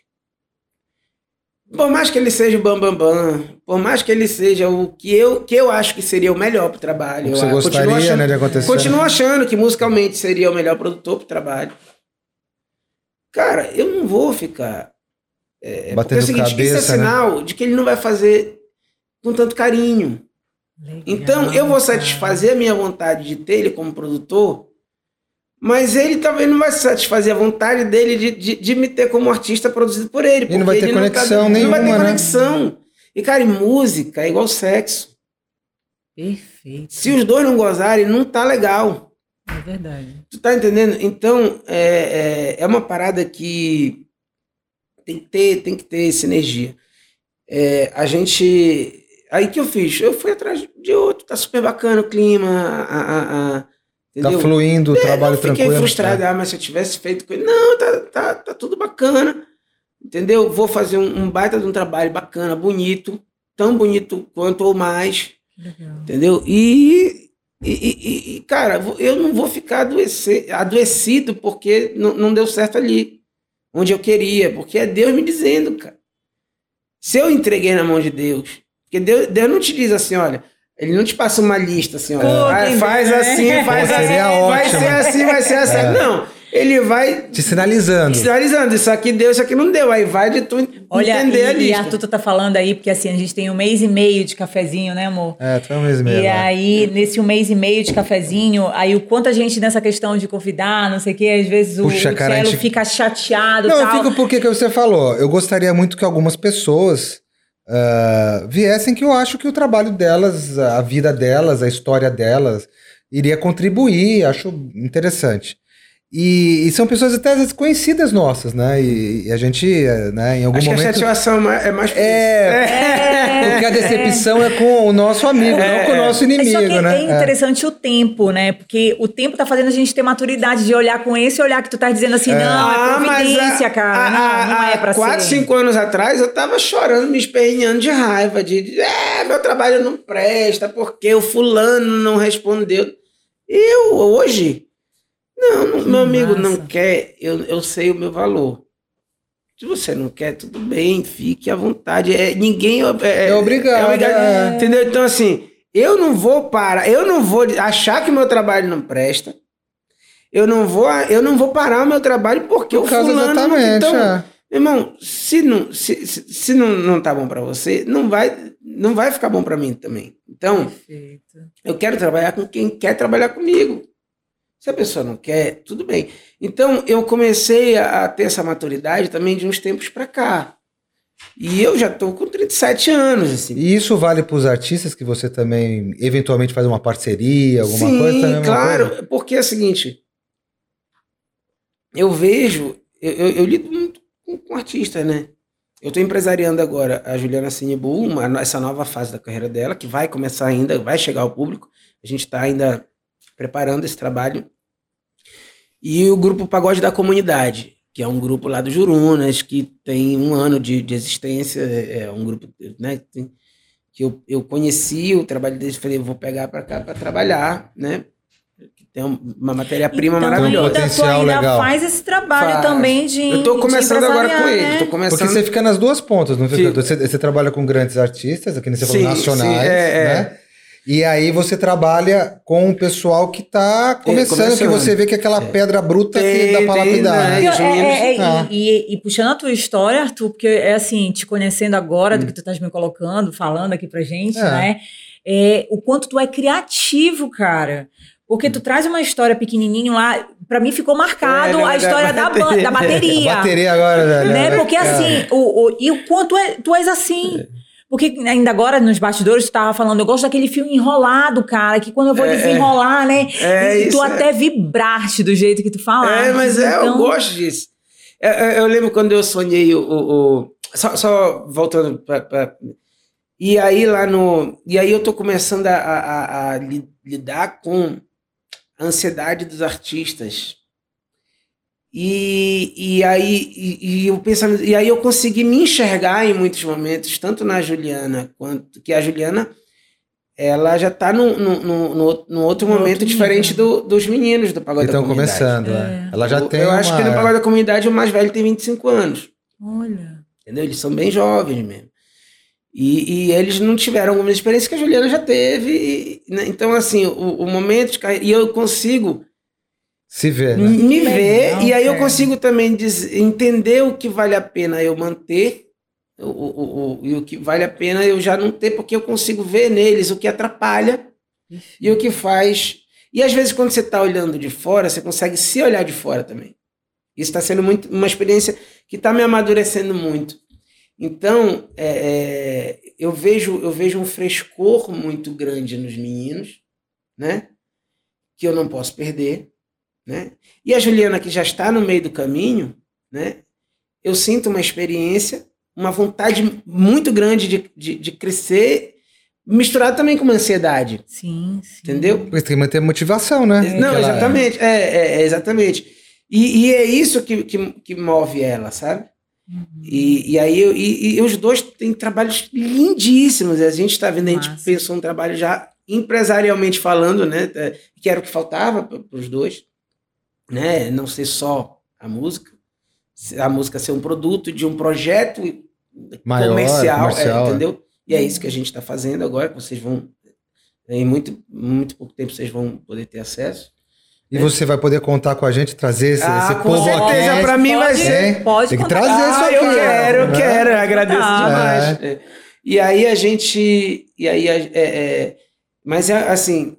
Por mais que ele seja o bambambam, bam, bam, por mais que ele seja o que eu, que eu acho que seria o melhor pro trabalho. O eu você gostaria, continuo achando, né, de acontecer. Continuo achando que musicalmente seria o melhor produtor pro trabalho. Cara, eu não vou ficar. É, porque é Batendo o seguinte, isso é cabeça, né? sinal de que ele não vai fazer com tanto carinho. Legal, Então, eu vou satisfazer a minha vontade de ter ele como produtor, mas ele também não vai satisfazer a vontade dele de, de, de me ter como artista produzido por ele. E não vai ter ele conexão Não vai ter nenhuma, né? conexão. E, cara, e música é igual sexo. Perfeito. Se os dois não gozarem, não tá legal. É verdade. Tu tá entendendo? Então, é, é, é uma parada que tem que ter, tem que ter sinergia. É, a gente. Aí que eu fiz? Eu fui atrás de outro, tá super bacana o clima, a, a, a- Tá fluindo o É, trabalho não fiquei tranquilo. frustrado, ah, mas se eu tivesse feito coisa. Não, tá, tá, tá tudo bacana. Entendeu? Vou fazer um, um baita de um trabalho bacana, bonito, tão bonito quanto ou mais. Legal. Entendeu? E, e, e- e, cara, eu não vou ficar adoecer, adoecido porque não, não deu certo ali, onde eu queria, porque é Deus me dizendo, cara. Se eu entreguei na mão de Deus, porque Deus, Deus não te diz assim, olha, ele não te passa uma lista assim, olha, ah, faz assim, faz assim, vai ser assim, vai ser assim. É. Não, ele vai te sinalizando. Te sinalizando, isso aqui deu, isso aqui não deu. Aí vai de tu Olha, entender e, a lista. E Arthur, tu tá falando aí, porque assim, a gente tem um mês e meio de cafezinho, né, amor? É, tem um mês e meio. E né? aí, nesse um mês e meio de cafezinho, aí o quanto a gente nessa questão de convidar, não sei o quê, às vezes Puxa, o, o cara, gente... fica chateado Não, tal. eu fico porque que você falou. Eu gostaria muito que algumas pessoas uh, viessem que eu acho que o trabalho delas, a vida delas, a história delas, iria contribuir, acho interessante. E, e, são pessoas até às vezes conhecidas nossas, né? E, e a gente, né, em algum Acho momento. Que a chateação é mais. É, é, porque a decepção é com o nosso amigo, é, não com o nosso inimigo, só que né? É interessante é. o tempo, né? Porque o tempo tá fazendo a gente ter maturidade de olhar com esse olhar que tu tá dizendo assim, é. não, é ah, providência, a, cara. A, não, não é pra quatro, ser. cinco anos atrás eu tava chorando, me esperneando de raiva, de, de é, meu trabalho não presta, porque o fulano não respondeu. Eu, hoje não, não meu amigo não quer, eu, eu sei o meu valor. Se você não quer, tudo bem, fique à vontade. É, ninguém é, é obrigado. É obrigado é. Entendeu? Então, assim, eu não vou parar, eu não vou achar que meu trabalho não presta. Eu não vou, eu não vou parar o meu trabalho porque Por o fulano... Exatamente, então, é. Irmão, se não, se, se, se não, não tá bom para você, não vai, não vai ficar bom para mim também. Então, Perfeito. eu quero trabalhar com quem quer trabalhar comigo. Se a pessoa não quer, tudo bem. Então, eu comecei a, ter essa maturidade também de uns tempos para cá. E eu já estou com 37 anos. Assim. E isso vale para os artistas que você também eventualmente faz uma parceria, alguma Sim, coisa? Sim, claro. Coisa? Porque é o seguinte, eu vejo, eu, eu, eu lido muito com, com artistas, né? Eu estou empresariando agora a Juliana Cinebu, essa nova fase da carreira dela, que vai começar ainda, vai chegar ao público. A gente está ainda preparando esse trabalho e o grupo Pagode da Comunidade, que é um grupo lá do Jurunas, que tem um ano de, de existência, é, é um grupo né, que eu, eu conheci o trabalho deles, falei, vou pegar para cá para trabalhar, né? Tem uma matéria-prima então, maravilhosa. Ainda, potencial ainda legal. faz esse trabalho faz. também de. Eu estou começando agora com ele. Né? Tô começando... Porque você fica nas duas pontas, não fica? Você, você, trabalha com grandes artistas, aqui você falou nacionais, sim, é, né? É. E aí você trabalha com o pessoal que está começando, é, começando, que você vê que é aquela é. pedra bruta que dá para lapidar. Né? É, é, ah. e, e, puxando a tua história, Arthur, porque é assim, te conhecendo agora, hum. do que tu estás me colocando, falando aqui pra gente, é. né? É, o quanto tu é criativo, cara. Porque tu traz uma história pequenininho lá, para mim ficou marcado a história da, bateria. da bateria. bateria agora, velho. Né? Porque assim, o, o, e o quanto é, tu és assim. Porque ainda agora, nos bastidores, tu tava falando, eu gosto daquele filme enrolado, cara, que quando eu vou é, desenrolar, né? É, e tu é. até vibraste do jeito que tu falaste. É, mas é, então... eu gosto disso. Eu, é, é, eu, lembro quando eu sonhei o. o, o só, só, voltando para. E aí lá no. E aí eu tô começando a, a, a lidar com a ansiedade dos artistas e, e aí e, e, o pensamento, e aí eu consegui me enxergar em muitos momentos, tanto na Juliana quanto que a Juliana ela já está num, num, num, num, outro momento outro diferente do, dos meninos do Pagode da Comunidade. Estão começando, é. Ela já eu, tem Eu uma... acho que no Pagode da Comunidade o mais velho tem 25 anos. Olha. Entendeu? Eles são bem jovens mesmo. E, e eles não tiveram alguma experiência que a Juliana já teve. E, né? Então, assim, o, o momento de. E eu consigo se vê, né? Me ver, e aí eu consigo também dizer, entender o que vale a pena eu manter o, o, o, e o que vale a pena eu já não ter, porque eu consigo ver neles o que atrapalha e o que faz. E às vezes, quando você está olhando de fora, você consegue se olhar de fora também. Isso está sendo muito, uma experiência que está me amadurecendo muito. Então, é, é, eu, vejo, eu vejo um frescor muito grande nos meninos, né? Que eu não posso perder. Né? E a Juliana, que já está no meio do caminho, né? eu sinto uma experiência, uma vontade muito grande de, de, de crescer, misturado também com uma ansiedade. Sim, sim. Entendeu? Porque tem que manter motivação, né? Não, exatamente. É, é, é, exatamente. E, e, é isso que, que, que move ela, sabe? Uhum. E, e aí e, e, os dois têm trabalhos lindíssimos. A gente está vendo, a gente pensou um trabalho já empresarialmente falando, né? É, que era o que faltava para os dois né? Não ser só a música, a música ser um produto de um projeto Maior, comercial, comercial é, entendeu? E é isso que a gente está fazendo agora, que vocês vão, em muito, muito pouco tempo, vocês vão poder ter acesso. E você vai poder contar com a gente, trazer esse, ah, esse povo aqui. Com certeza, para mim vai ser. Pode Tem que trazer ah, isso aqui. Eu quero, eu né? quero, eu agradeço ah, demais. É. E aí a gente. E aí, é, é, mas é, assim,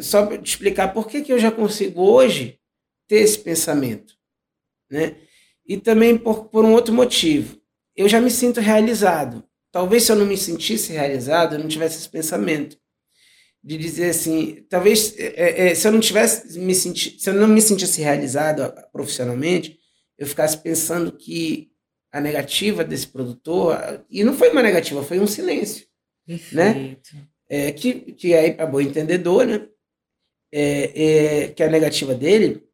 só para te explicar por que, que eu já consigo hoje ter esse pensamento. Né? E também por, por um outro motivo. Eu já me sinto realizado. Talvez se eu não me sentisse realizado, eu não tivesse esse pensamento de dizer assim, talvez é, é, se eu não tivesse me senti, se eu não me sentisse realizado profissionalmente, eu ficasse pensando que a negativa desse produtor e não foi uma negativa, foi um silêncio, né? Perfeito. né? É, que que aí para bom entendedor, né? É, é, que a negativa dele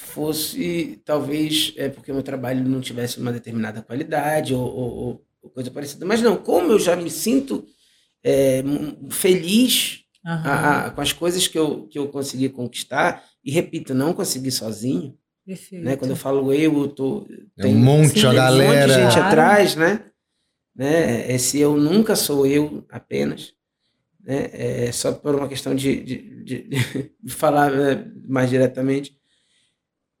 fosse talvez é porque meu trabalho não tivesse uma determinada qualidade ou, ou, ou coisa parecida, mas não, como eu já me sinto é, feliz uhum. a, a, com as coisas que eu, que eu consegui conquistar. E repito, não consegui sozinho. Né? Quando eu falo eu, eu tô. É tem um monte, a galera. Um monte de gente claro. atrás, né? né? Esse eu nunca sou eu apenas. Né? É só por uma questão de, de, de, de falar né, mais diretamente.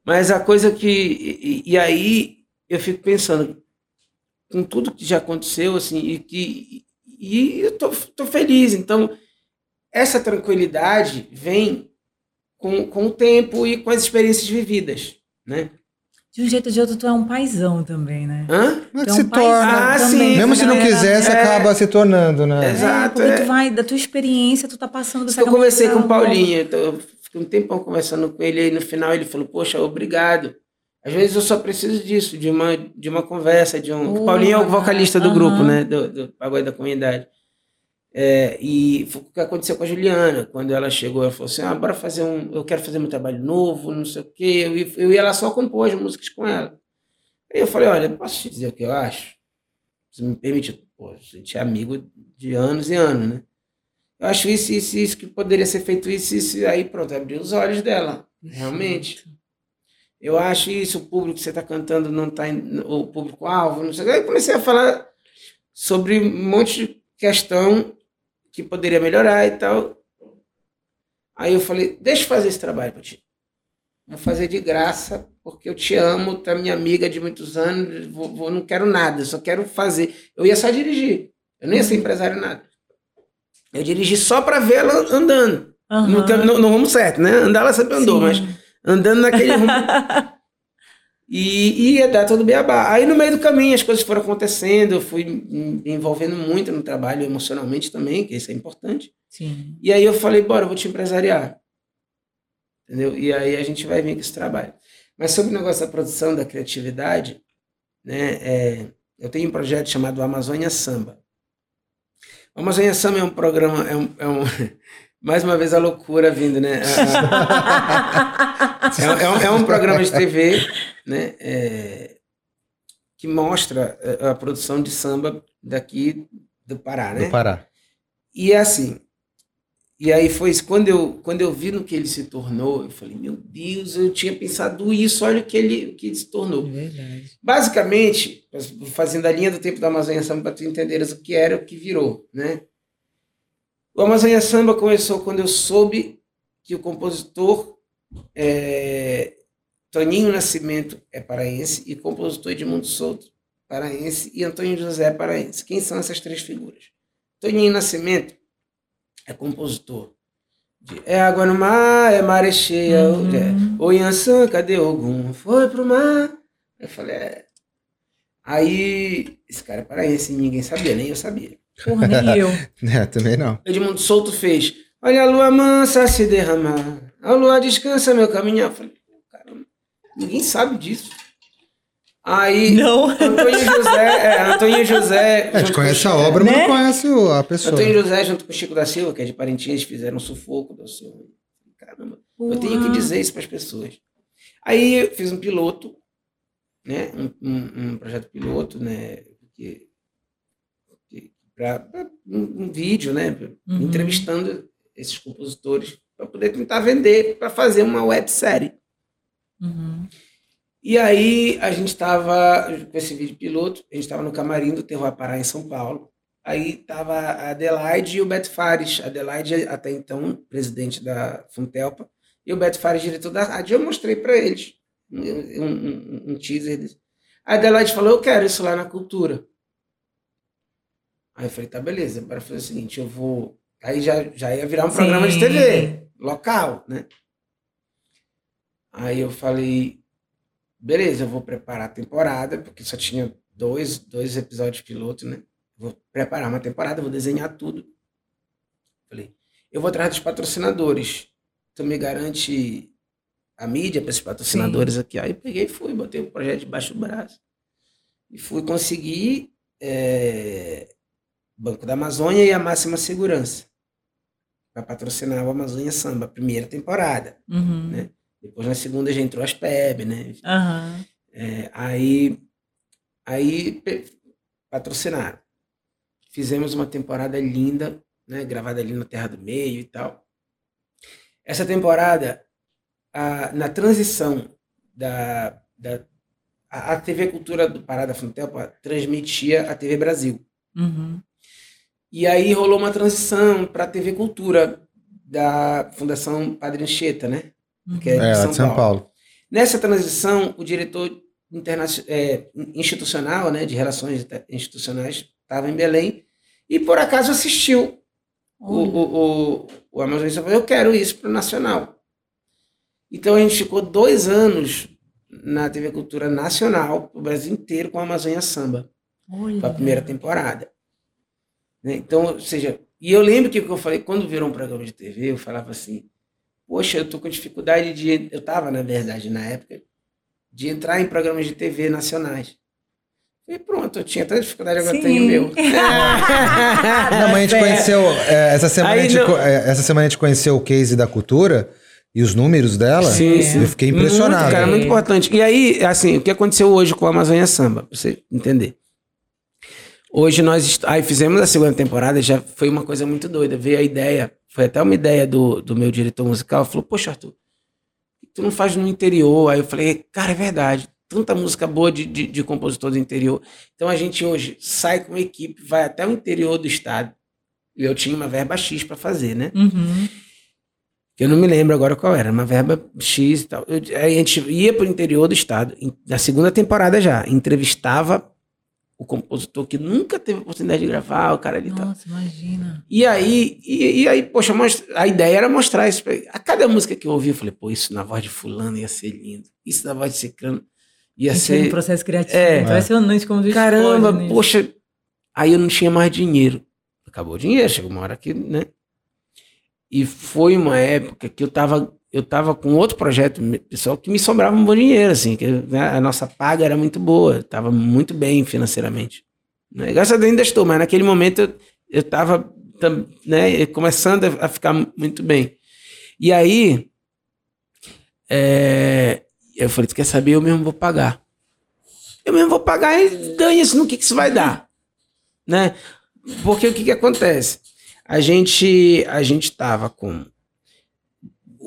Mas a coisa que. E, e, aí eu fico pensando, com tudo que já aconteceu, assim, e que e eu tô, tô feliz. Então, essa tranquilidade vem com, com o tempo e com as experiências vividas, né? De um jeito ou de outro, tu é um paizão também, né? Hã? Mas é um se torna. Ah, sim. Mesmo se não quiser, você é, acaba se tornando, né? É, Exato. É, porque é. tu vai, da tua experiência, tu tá passando Eu conversei com o Paulinho, eu fiquei um tempão conversando com ele, e no final ele falou, poxa, obrigado. Às vezes eu só preciso disso, de uma, de uma conversa, de um. Uh, Paulinho é o vocalista do uh -huh. grupo, né? Do, do Pagode da Comunidade. É, e foi o que aconteceu com a Juliana, quando ela chegou, ela falou assim: ah, bora fazer um. Eu quero fazer meu trabalho novo, não sei o quê. Eu, eu ia lá só compor as músicas com ela. Aí eu falei: olha, posso te dizer o que eu acho? Você me permite? Pô, a gente é amigo de anos e anos, né? Eu acho isso, isso, isso, que poderia ser feito isso, isso. Aí pronto, abriu os olhos dela, realmente. Eu acho isso, o público que você está cantando não está o público-alvo, não sei Aí comecei a falar sobre um monte de questão que poderia melhorar e tal. Aí eu falei, deixa eu fazer esse trabalho para ti. Vou fazer de graça, porque eu te amo, tu é minha amiga de muitos anos, vou, vou, não quero nada, só quero fazer. Eu ia só dirigir, eu nem ia ser empresário nada. Eu dirigi só para ver ela andando. Uhum. No, no, no, rumo certo, né? Andar ela sempre andou, Sim. mas andando naquele rumo. e, e ia dar todo beabá. Aí no meio do caminho as coisas foram acontecendo, eu fui me envolvendo muito no trabalho emocionalmente também, que isso é importante. Sim. E aí eu falei, bora, eu vou te empresariar. Entendeu? E aí a gente vai vir com esse trabalho. Mas sobre o negócio da produção, da criatividade, né, é, eu tenho um projeto chamado Amazônia Samba. O Amazônia Samba é um programa, é um, é um mais uma vez a loucura vindo, né? é, é, um, é, um, programa de TV, né? É, que mostra a, a, produção de samba daqui do Pará, né? Do Pará. E é assim. E aí foi isso. Quando eu, quando eu vi no que ele se tornou, eu falei, meu Deus, eu tinha pensado isso, olha o que ele, o que ele se tornou. É verdade. Basicamente, fazendo a linha do tempo da Amazônia Samba para tu entenderes o que era o que virou, né? O Amazônia Samba começou quando eu soube que o compositor é, Toninho Nascimento é paraense e o compositor Edmundo Souto paraense e Antônio José é paraense. Quem são essas três figuras? Toninho Nascimento é compositor de É Água no Mar, é Maré Cheia, uhum. é, Ô Yansan, cadê Ogum? Foi pro mar. Eu falei, é. Aí, esse cara é paraense, ninguém sabia, nem eu sabia. Porra, nem eu. é, também não. Edmundo Souto fez. Olha a lua mansa se derramar. A lua descansa meu caminho. Eu falei, caramba, ninguém sabe disso. Aí, não. Antônio José, é, Antônio José. A gente conhece a obra, né? mas não conhece a pessoa. Antônio José, junto com o Chico da Silva, que é de Parintins, fizeram um sufoco do seu. Caramba, Uau. eu tenho que dizer isso para as pessoas. Aí eu fiz um piloto, né? Um, um, um projeto piloto, né? Porque para um, um, vídeo, né? Uhum. Entrevistando esses compositores para poder tentar vender, para fazer uma websérie. Uhum. E aí a gente estava com esse vídeo piloto, a gente estava no camarim do Terror Pará em São Paulo. Aí tava a Adelaide e o Beto Fares. Adelaide, até então, presidente da Funtelpa, e o Beto Fares, diretor da rádio. Eu mostrei para eles um, um, um, teaser. A Adelaide falou: Eu quero isso lá na cultura. Aí eu falei: Tá, beleza, bora fazer o seguinte: eu vou. Aí já, já ia virar um Sim. programa de TV, local, né? Aí eu falei: Beleza, eu vou preparar a temporada, porque só tinha dois, dois episódios piloto, né? Vou preparar uma temporada, vou desenhar tudo. Falei, eu vou atrás dos patrocinadores. Tu me garante a mídia para esses patrocinadores Sim. aqui. Aí peguei e fui, botei o projeto debaixo do braço. E fui conseguir é, Banco da Amazônia e a Máxima Segurança para patrocinar o Amazônia Samba, primeira temporada. Uhum. Né? Depois na segunda já entrou as PEB, né? Uhum. É, aí, aí patrocinaram. Fizemos uma temporada linda, né, gravada ali na Terra do Meio e tal. Essa temporada, a, na transição da, da a, a, TV Cultura do Parada Funtelpa transmitia a TV Brasil. Uhum. E aí rolou uma transição para a TV Cultura da Fundação Padre Anchieta, né? Que é, de é, São, São Paulo. Paulo. Nessa transição, o diretor é, institucional, né, de relações institucionais, estava em Belém e por acaso assistiu o, o, o, o Amazonista. Eu quero isso para o Nacional. Então a gente ficou dois anos na TV Cultura Nacional, o Brasil inteiro, com a Amazônia Samba. Olha. a primeira temporada. Né? Então, ou seja, e eu lembro que eu falei, quando virou um programa de TV, eu falava assim, poxa, eu tô com dificuldade de. Eu estava, na verdade, na época, de entrar em programas de TV nacionais. E pronto, eu tinha tanta dificuldade, agora Sim. tenho meu. não, mas a gente conheceu. É, essa, semana a gente, é, essa semana a gente conheceu o case da cultura e os números dela. Sim, sim. Eu fiquei impressionado. Muito, cara, muito importante. E aí, assim, o que aconteceu hoje com a Amazônia Samba, pra você entender. Hoje nós aí fizemos a segunda temporada, já foi uma coisa muito doida. Veio a ideia, foi até uma ideia do, do meu diretor musical, falou: Poxa, Arthur, tu não faz no interior? Aí eu falei: Cara, é verdade tanta música boa de, de, de, compositor do interior. Então a gente hoje sai com uma equipe, vai até o interior do estado. E eu tinha uma verba X para fazer, né? Uhum. Eu não me lembro agora qual era, uma verba X e tal. Eu, aí a gente ia para o interior do estado, na segunda temporada já, entrevistava o compositor que nunca teve oportunidade de gravar, o cara ali Nossa, tal. imagina. E aí, e, e, aí, poxa, a ideia era mostrar isso. Pra, a cada música que eu ouvi, eu falei, pô, isso na voz de fulano ia ser lindo. Isso na voz de ciclano Ia ser. um processo criativo. É, impressionante como isso Caramba, poxa. Aí eu não tinha mais dinheiro. Acabou o dinheiro, chegou uma hora que, né? E foi uma época que eu tava, eu tava com outro projeto pessoal que me sobrava um bom dinheiro, assim, que né, a nossa paga era muito boa, tava muito bem financeiramente. Né? Graças a Deus ainda estou, mas naquele momento eu, eu tava né, começando a ficar muito bem. E aí, é, eu falei, tu quer saber? Eu mesmo vou pagar. Eu mesmo vou pagar e ganha-se no que, que isso vai dar. Né? Porque o que, que acontece? A gente a gente tava com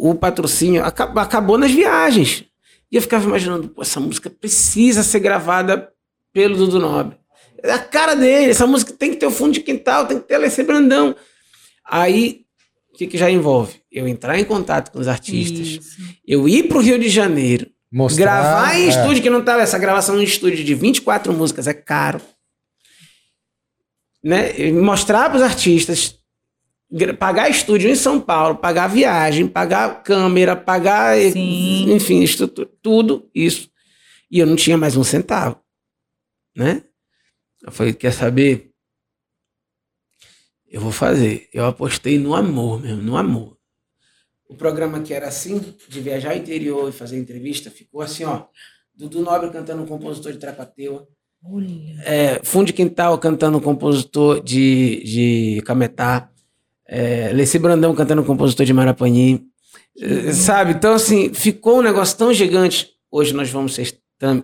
o patrocínio, acabou, acabou nas viagens. E eu ficava imaginando, pô, essa música precisa ser gravada pelo Dudu Nobre. É a cara dele, essa música tem que ter o fundo de quintal, tem que ter Alessandro Brandão. Aí, o que, que já envolve? Eu entrar em contato com os artistas, Isso. eu ir para o Rio de Janeiro, Mostrar, Gravar em é. estúdio que não tava. Essa gravação em estúdio de 24 músicas é caro. Né? Mostrar para os artistas. Pagar estúdio em São Paulo, pagar viagem, pagar câmera, pagar. Sim. Enfim, estrutura, tudo isso. E eu não tinha mais um centavo. Né? Eu falei, quer saber? Eu vou fazer. Eu apostei no amor mesmo, no amor o programa que era assim, de viajar ao interior e fazer entrevista, ficou assim, ó. Dudu Nobre cantando um compositor de Trapateua. É, Fundo de Quintal cantando um compositor de, de Cametá. É, Leci Brandão cantando compositor de Marapani. É, sabe? Então, assim, ficou um negócio tão gigante. Hoje nós vamos ser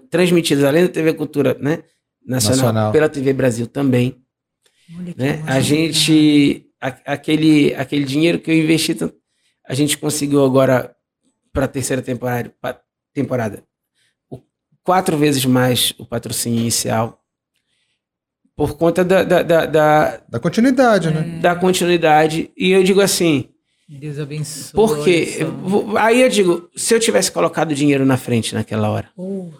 transmitidos, além da TV Cultura né, Nacional, Nacional. pela TV Brasil também. Né? A gente, a, aquele, aquele dinheiro que eu investi a gente conseguiu agora para a terceira temporada, temporada quatro vezes mais o patrocínio inicial por conta da, da, da, da, da continuidade, né? Da continuidade. E eu digo assim. Deus abençoe. Porque aí eu digo, se eu tivesse colocado dinheiro na frente naquela hora. Porra.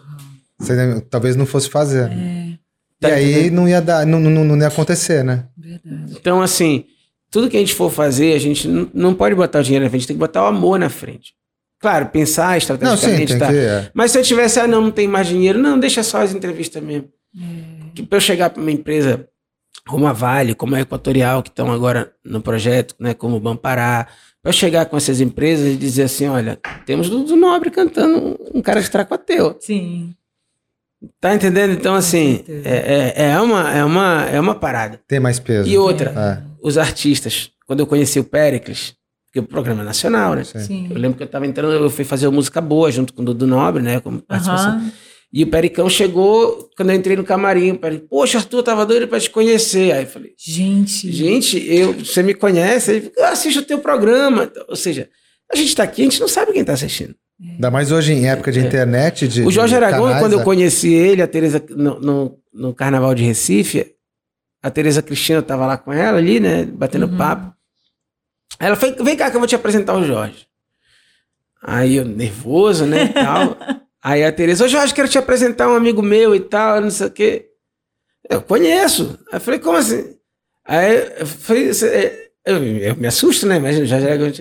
Você talvez não fosse fazer. É. E tá aí não ia dar, não, não, não ia acontecer, né? Verdade. Então, assim, tudo que a gente for fazer, a gente não pode botar o dinheiro na frente, tem que botar o amor na frente. Claro, pensar estrategicamente. Não, sim, tá. que, é. Mas se eu tivesse, ah, não, não tem mais dinheiro, não, deixa só as entrevistas mesmo. É. Que para eu chegar para uma empresa como a Vale, como a Equatorial, que estão agora no projeto, né, como o Bampará, para eu chegar com essas empresas e dizer assim, olha, temos do Nobre cantando um cara de Tracoteu. Sim. Tá entendendo? Então, assim, é, é, é, uma, é, uma, é uma parada. Tem mais peso. E outra, é. os artistas. Quando eu conheci o Péricles, porque o programa é nacional, né? Sim. Eu lembro que eu estava entrando, eu fui fazer música boa junto com o Dudu Nobre, né? Como participação. Uhum. E o Pericão chegou, quando eu entrei no camarim, o Pericão, poxa, Arthur, eu tava doido para te conhecer. Aí eu falei, gente, gente, eu, você me conhece? Ele eu assisto o teu programa. Ou seja, a gente está aqui, a gente não sabe quem está assistindo. Ainda mais hoje em época de é. internet. De, o Jorge Aragão, quando eu é. conheci ele, a Tereza, no, no, no, Carnaval de Recife, a Tereza Cristina estava lá com ela ali, né? Batendo uhum. papo. Ela foi, vem cá que eu vou te apresentar o Jorge. Aí eu, nervoso, né, e tal. Aí a Tereza, ô Jorge, quero te apresentar um amigo meu e tal, não sei o quê. Eu conheço. Aí eu falei, como assim? Aí eu falei, eu, eu me assusto, né? Imagina, Jorge Aragão.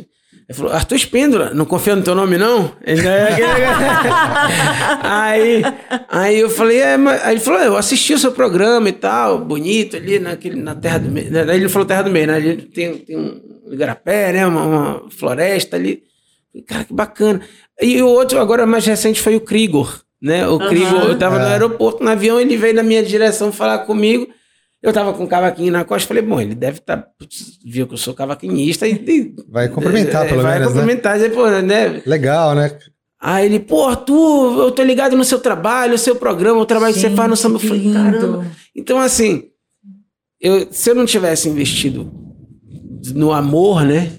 Ele falou, Arthur Espíndola, não confia no teu nome, não? aí, aí eu falei, é, mas... aí ele falou, eu assisti o seu programa e tal, bonito ali naquele, na Terra do Meio. Aí ele falou Terra do Meio, né? Ali tem, tem um igarapé, né? Uma, uma, floresta ali. Cara, que bacana. E o outro, agora mais recente, foi o Krigor, né? O uhum, Krigor, eu tava é. no aeroporto, no avião, ele veio na minha direção falar comigo. Eu tava com o cavaquinho na costa, falei, bom, ele deve estar, tá, viu que eu sou cavaquinhista e... Vai cumprimentar, pelo vai menos, Vai né? cumprimentar, né? Pô, né? Legal, né? Aí ele, pô, Arthur, eu tô ligado no seu trabalho, no seu programa, o trabalho Gente, que você faz no samba. Eu falei, caramba. Então, assim, eu, se eu não tivesse investido no amor, né?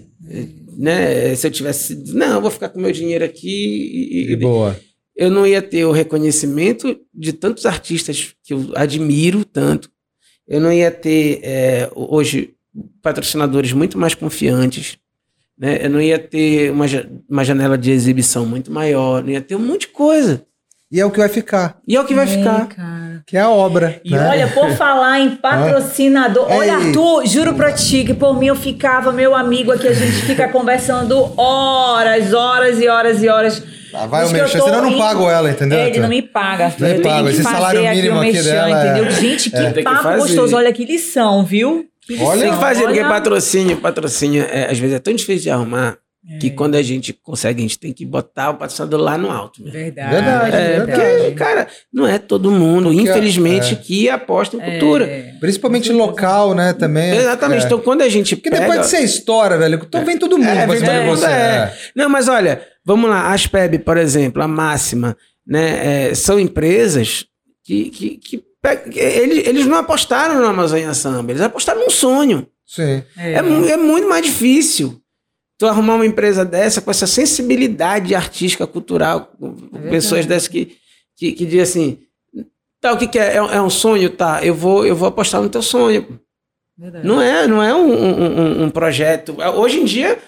Né? Se eu tivesse, não, eu vou ficar com meu dinheiro aqui e, e boa. Eu não ia ter o reconhecimento de tantos artistas que eu admiro tanto, eu não ia ter é, hoje patrocinadores muito mais confiantes, né? Eu não ia ter uma, uma janela de exibição muito maior, não ia ter um monte de coisa. E é o que vai ficar. E é o que vai é, ficar. Cara. Que é a obra. E né? olha, por falar em patrocinador. olha, Arthur, juro pra ti que por mim eu ficava, meu amigo aqui, a gente fica conversando horas, horas e horas e horas ah, vai o merchan, senão eu não pago ela, entendeu? É, ele não me paga. Não me paga, esse salário mínimo aqui, aqui dela. Entendeu? É... Gente, que é, papo que gostoso. Olha que lição, viu? Que lição. Olha, tem que fazer, Olha... porque patrocínio, patrocínio, é, às vezes é tão difícil de arrumar. É. Que quando a gente consegue, a gente tem que botar o patrocinador lá no alto. Mesmo. Verdade. Verdade, é, verdade. Porque, cara, não é todo mundo, porque, infelizmente, é. que aposta em cultura. É. Principalmente local, né, também. Exatamente. É. Então, quando a gente Porque pega... depois de ser história, velho, então vem todo mundo é, vem todo mundo, é. Não, mas olha, vamos lá, a Aspeb, por exemplo, a Máxima, né, são empresas que, que, que eles, eles não apostaram no Amazônia Samba, eles apostaram num sonho. Sim. É, é muito mais difícil tu arrumar uma empresa dessa com essa sensibilidade artística, cultural, é pessoas dessas que, que, que dizem assim, tá, o que, que é? é? é? um sonho? Tá, eu vou, eu vou apostar no teu sonho. Verdade. Não é, não é um, um, um, projeto. Hoje em dia,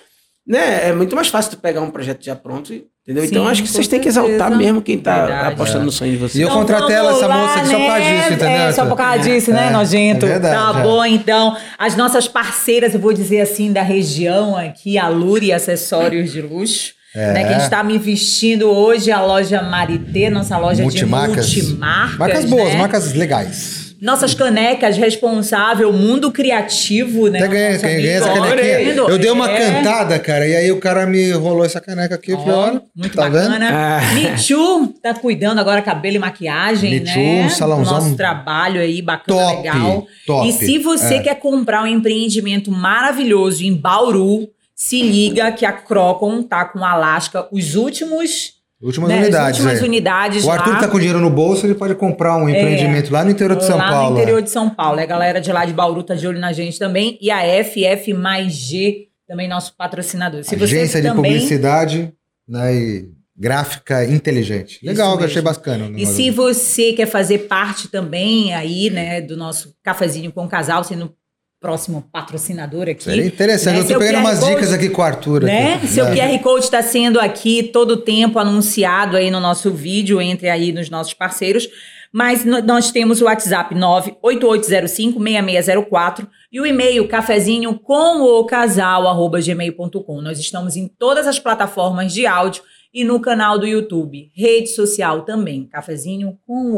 né, é muito mais fácil tu pegar um projeto já pronto Entendeu? Sim, então acho que vocês têm que exaltar mesmo quem está apostando é. no sonho de vocês. E eu então, contratei ela, essa moça aqui né? só por causa né? disso, entendeu? É, só por causa disso, né, é, nojento? É verdade, tá é. bom, então. As nossas parceiras, eu vou dizer assim, da região aqui, a Luri Acessórios de Luxo. É. Né, que a gente está me vestindo hoje a loja Marité, nossa loja multimarcas. de multimarcas. Marcas boas, né? marcas legais. Nossas canecas responsável, mundo criativo, né? Até ganhei, ganhei essa canequinha. Eu dei uma é. cantada, cara, e aí o cara me rolou essa caneca aqui. Oh, falei, olha, muito tá bacana. Ah. Michu tá cuidando agora cabelo e maquiagem, Michu, né? salãozão. Nosso trabalho aí, bacana, top, legal. Top. E se você é. quer comprar um empreendimento maravilhoso em Bauru, se liga que a Crocon tá com Alasca os últimos Últimas né, unidades. últimas é. unidades. O Arthur lá. tá com dinheiro no bolso, ele pode comprar um é. empreendimento é, lá no interior de São lá Paulo. Lá no interior é. de São Paulo. A galera de lá de Bauru tá de olho na gente também. E a FF mais G, também nosso patrocinador. Se Agência de também... publicidade, né? E gráfica inteligente. Legal, eu achei bacana. E se você quer fazer parte também aí, né, do nosso cafezinho com o casal, sendo próximo patrocinador aqui. Seria interessante. Né? Eu tô pegando umas Code, dicas aqui com o Arthur. Né? Aqui. Seu QR Code está sendo aqui todo o tempo anunciado aí no nosso vídeo, entre aí nos nossos parceiros. Mas nós temos o WhatsApp 988056604 e o e-mail cafezinho com o casal arroba gmail.com. Nós estamos em todas as plataformas de áudio e no canal do YouTube, rede social também, cafezinho com o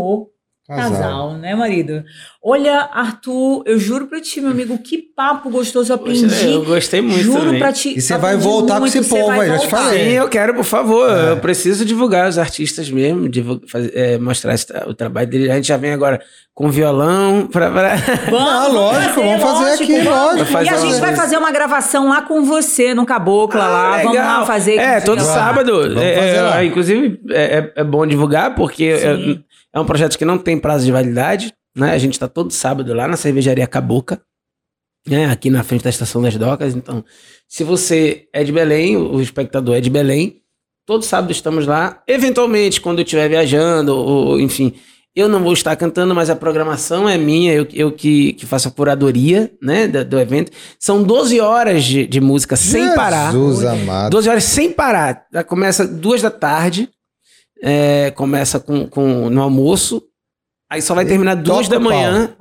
Casal. Casal. né, marido? Olha, Arthur, eu juro pra ti, meu amigo, que papo gostoso eu aprendi. Eu gostei muito. Juro também. pra ti. E você vai voltar muito, com esse povo aí, já te falei. Sim, eu quero, por favor. É. Eu preciso divulgar os artistas mesmo, divulgar, fazer, é, mostrar esse, o trabalho dele. A gente já vem agora com violão pra. pra... Vamos, ah, lógico, vamos fazer lógico, aqui, vamos. lógico. Fazer e a gente vai fazer uma gravação lá com você, no Cabocla, ah, lá. Legal. Vamos lá fazer. É, todo sábado. É, é, inclusive, é, é, é, bom divulgar, porque. É um projeto que não tem prazo de validade, né? A gente está todo sábado lá na cervejaria Caboca, né? Aqui na frente da Estação das Docas. Então, se você é de Belém, o espectador é de Belém, todo sábado estamos lá. Eventualmente, quando eu estiver viajando, ou enfim, eu não vou estar cantando, mas a programação é minha, eu, eu que, que faço a curadoria né, do, do evento. São 12 horas de, de música sem Jesus parar. Jesus amado. 12 horas sem parar. Começa duas da tarde é, começa com, com, no almoço, aí só vai terminar duas da manhã,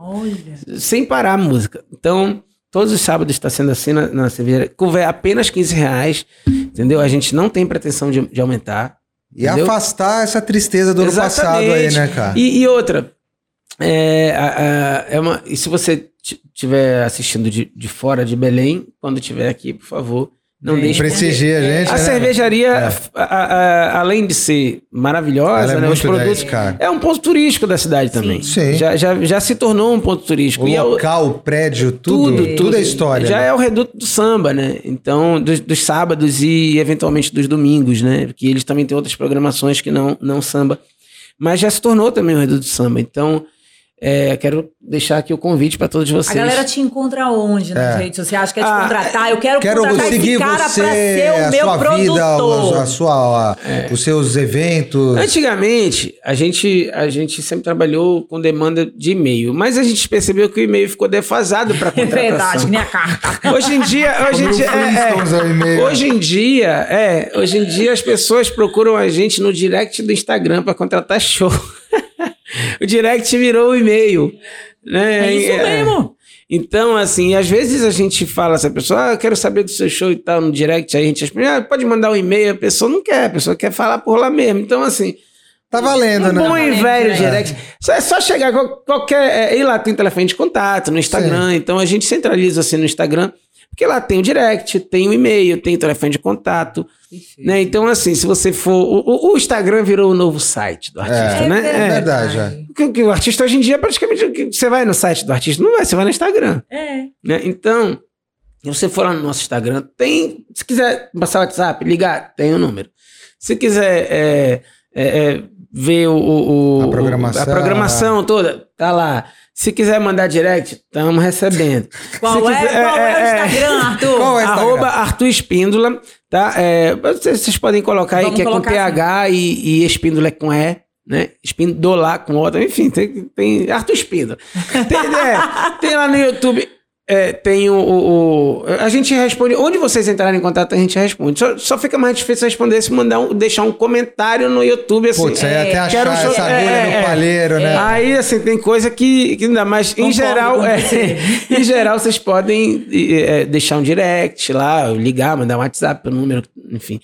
sem parar a música. Então, todos os sábados está sendo assim na, na cerveja. Couver apenas 15 reais, entendeu? A gente não tem pretensão de, de aumentar. E entendeu? afastar essa tristeza do Exatamente. ano passado aí, né, cara? E, e outra, é, a, a, é uma, e se você estiver assistindo de, de fora de Belém, quando estiver aqui, por favor, não deixe prestigia a gente. A né? cervejaria, é. a, a, além de ser maravilhosa, é né, os produtos, grande, é um ponto turístico da cidade também. Sim. Já, já, já se tornou um ponto turístico. O e local, é o, o prédio, tudo, tudo, tudo é história. Já né? é o reduto do samba, né? Então, dos, dos, sábados e eventualmente dos domingos, né? Porque eles também têm outras programações que não, não samba. Mas já se tornou também o reduto do samba. Então, é, quero deixar aqui o convite para todos vocês. A galera te encontra onde nas é. redes sociais? Quer te ah, contratar? Eu quero, quero contratar seguir esse cara para ser o meu sua produtor. Vida, a, sua, é. os seus eventos. Antigamente, a gente, a gente sempre trabalhou com demanda de e-mail, mas a gente percebeu que o e-mail ficou defasado para contratação. É verdade, nem a carta. Hoje em dia, hoje em dia, é, é, hoje em dia, é, hoje em dia as pessoas procuram a gente no direct do Instagram para contratar show. o direct virou o e-mail. Né? É isso é, mesmo. Então, assim, às vezes a gente fala essa pessoa, ah, eu quero saber do seu show e tal, no direct, aí a gente responde, ah, pode mandar um e-mail, a pessoa não quer, a pessoa quer falar por lá mesmo. Então, assim. Tá valendo, um né? Bom e velho é. direct. É só chegar, qualquer. É, e lá tem telefone de contato no Instagram, Sim. então a gente centraliza assim no Instagram. Porque lá tem o direct, tem o e-mail, tem o telefone de contato. Né? Então, assim, se você for. O, o, Instagram virou o novo site do artista, é, né? É, é verdade. É. Porque, o artista hoje em dia, praticamente, você vai no site do artista, não vai, você vai no Instagram. É. Né? Então, se você for lá no nosso Instagram, tem. Se quiser passar o WhatsApp, ligar, tem o um número. Se quiser é, é, é, ver o, o, a programação, a programação toda, tá lá. Se quiser mandar direct, estamos recebendo. Qual, quiser, é, qual é, é, o Instagram, Arthur? Qual é o Instagram? Arroba Arthur Espíndola, tá? É, vocês podem colocar Vamos aí que é com PH assim. e, e Espíndola é com E, né? Espíndola com outra, enfim, tem, tem Arthur Espíndola. Tem, é, tem lá no YouTube é, tem o, o, o, A gente responde. Onde vocês entrarem em contato, a gente responde. Só, só fica mais difícil responder se mandar um, deixar um comentário no YouTube. Assim, Putz, aí até achar um, essa agulha é, no palheiro, né? Aí, assim, tem coisa que, que ainda mais. Em geral, é, em geral, vocês podem é, deixar um direct lá, ligar, mandar um WhatsApp pelo número, enfim.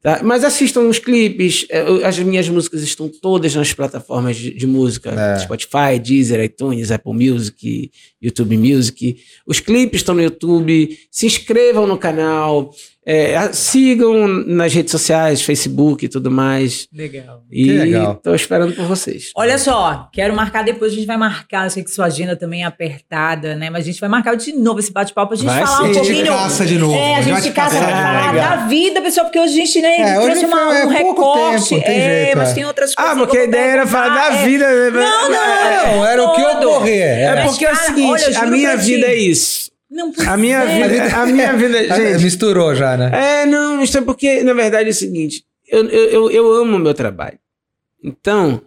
Tá? Mas assistam os clipes. É, as minhas músicas estão todas nas plataformas de, de música: é. Spotify, Deezer, iTunes, Apple Music, YouTube Music. Os clipes estão no YouTube. Se inscrevam no canal. É, sigam nas redes sociais, Facebook e tudo mais. Legal. E tô esperando por vocês. Olha só, quero marcar depois, a gente vai marcar, eu sei que sua agenda também é apertada, né? Mas a gente vai marcar de novo esse bate-papo pra gente vai falar sim. um pouquinho. A gente caça de novo. É, a gente caça pra falar da vida, pessoal, porque hoje a gente, né, é, trouxe uma, é um recorte. Tempo, é, jeito, mas é. tem outras coisas. Ah, porque a ideia era falar da é. vida. Né? Não, não, não. era o que ocorrer. É porque é o seguinte, a minha vida é isso. Não a minha vida, a minha vida, gente. Misturou já, né? É, não, isso é porque, na verdade, é o seguinte. eu, eu, eu amo o meu trabalho. Então,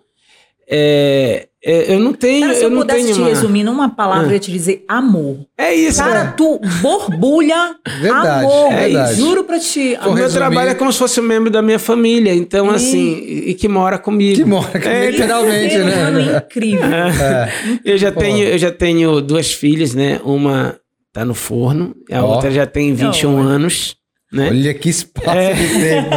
é, é, eu não tenho. Cara, se eu, eu pudesse te uma... resumir numa palavra, ah. eu ia te dizer amor. É isso, Cara, né? tu borbulha verdade, amor. É verdade. Juro pra ti. O meu trabalho é como se fosse um membro da minha família. Então, e... assim, e que mora comigo. Que mora comigo, é, literalmente, né? incrível. É. Eu, já tenho, eu já tenho duas filhas, né? Uma tá no forno, a oh. outra já tem 21 oh. anos. Né? Olha que espaço é. de tempo.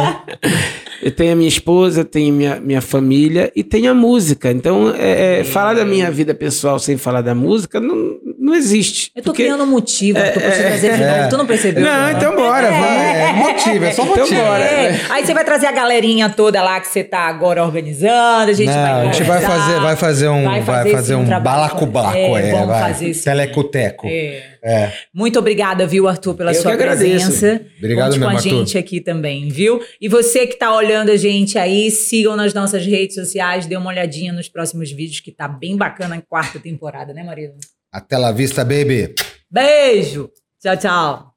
eu tenho a minha esposa, tenho minha, minha família e tenho a música. Então, é, é, falar da minha vida pessoal sem falar da música não, não existe. Eu tô porque... criando um motivo, é, tô é, trazer é, tu não percebeu? Não, não. então bora, vamos. É, motivo, é só então motivo. Bora. Aí você vai trazer a galerinha toda lá que você tá agora organizando, a gente não, vai A gente vai fazer, vai fazer um, vai fazer, vai fazer um, um balacobaco, é, é, vai. Fazer Telecoteco. É. É. Muito obrigada, viu, Arthur, pela Eu sua presença. Obrigado Conte mesmo, com a Arthur. gente aqui também, viu? E você que está olhando a gente aí, sigam nas nossas redes sociais, dê uma olhadinha nos próximos vídeos, que tá bem bacana a quarta temporada, né, Maria? Até la vista, baby. Beijo. Tchau, tchau.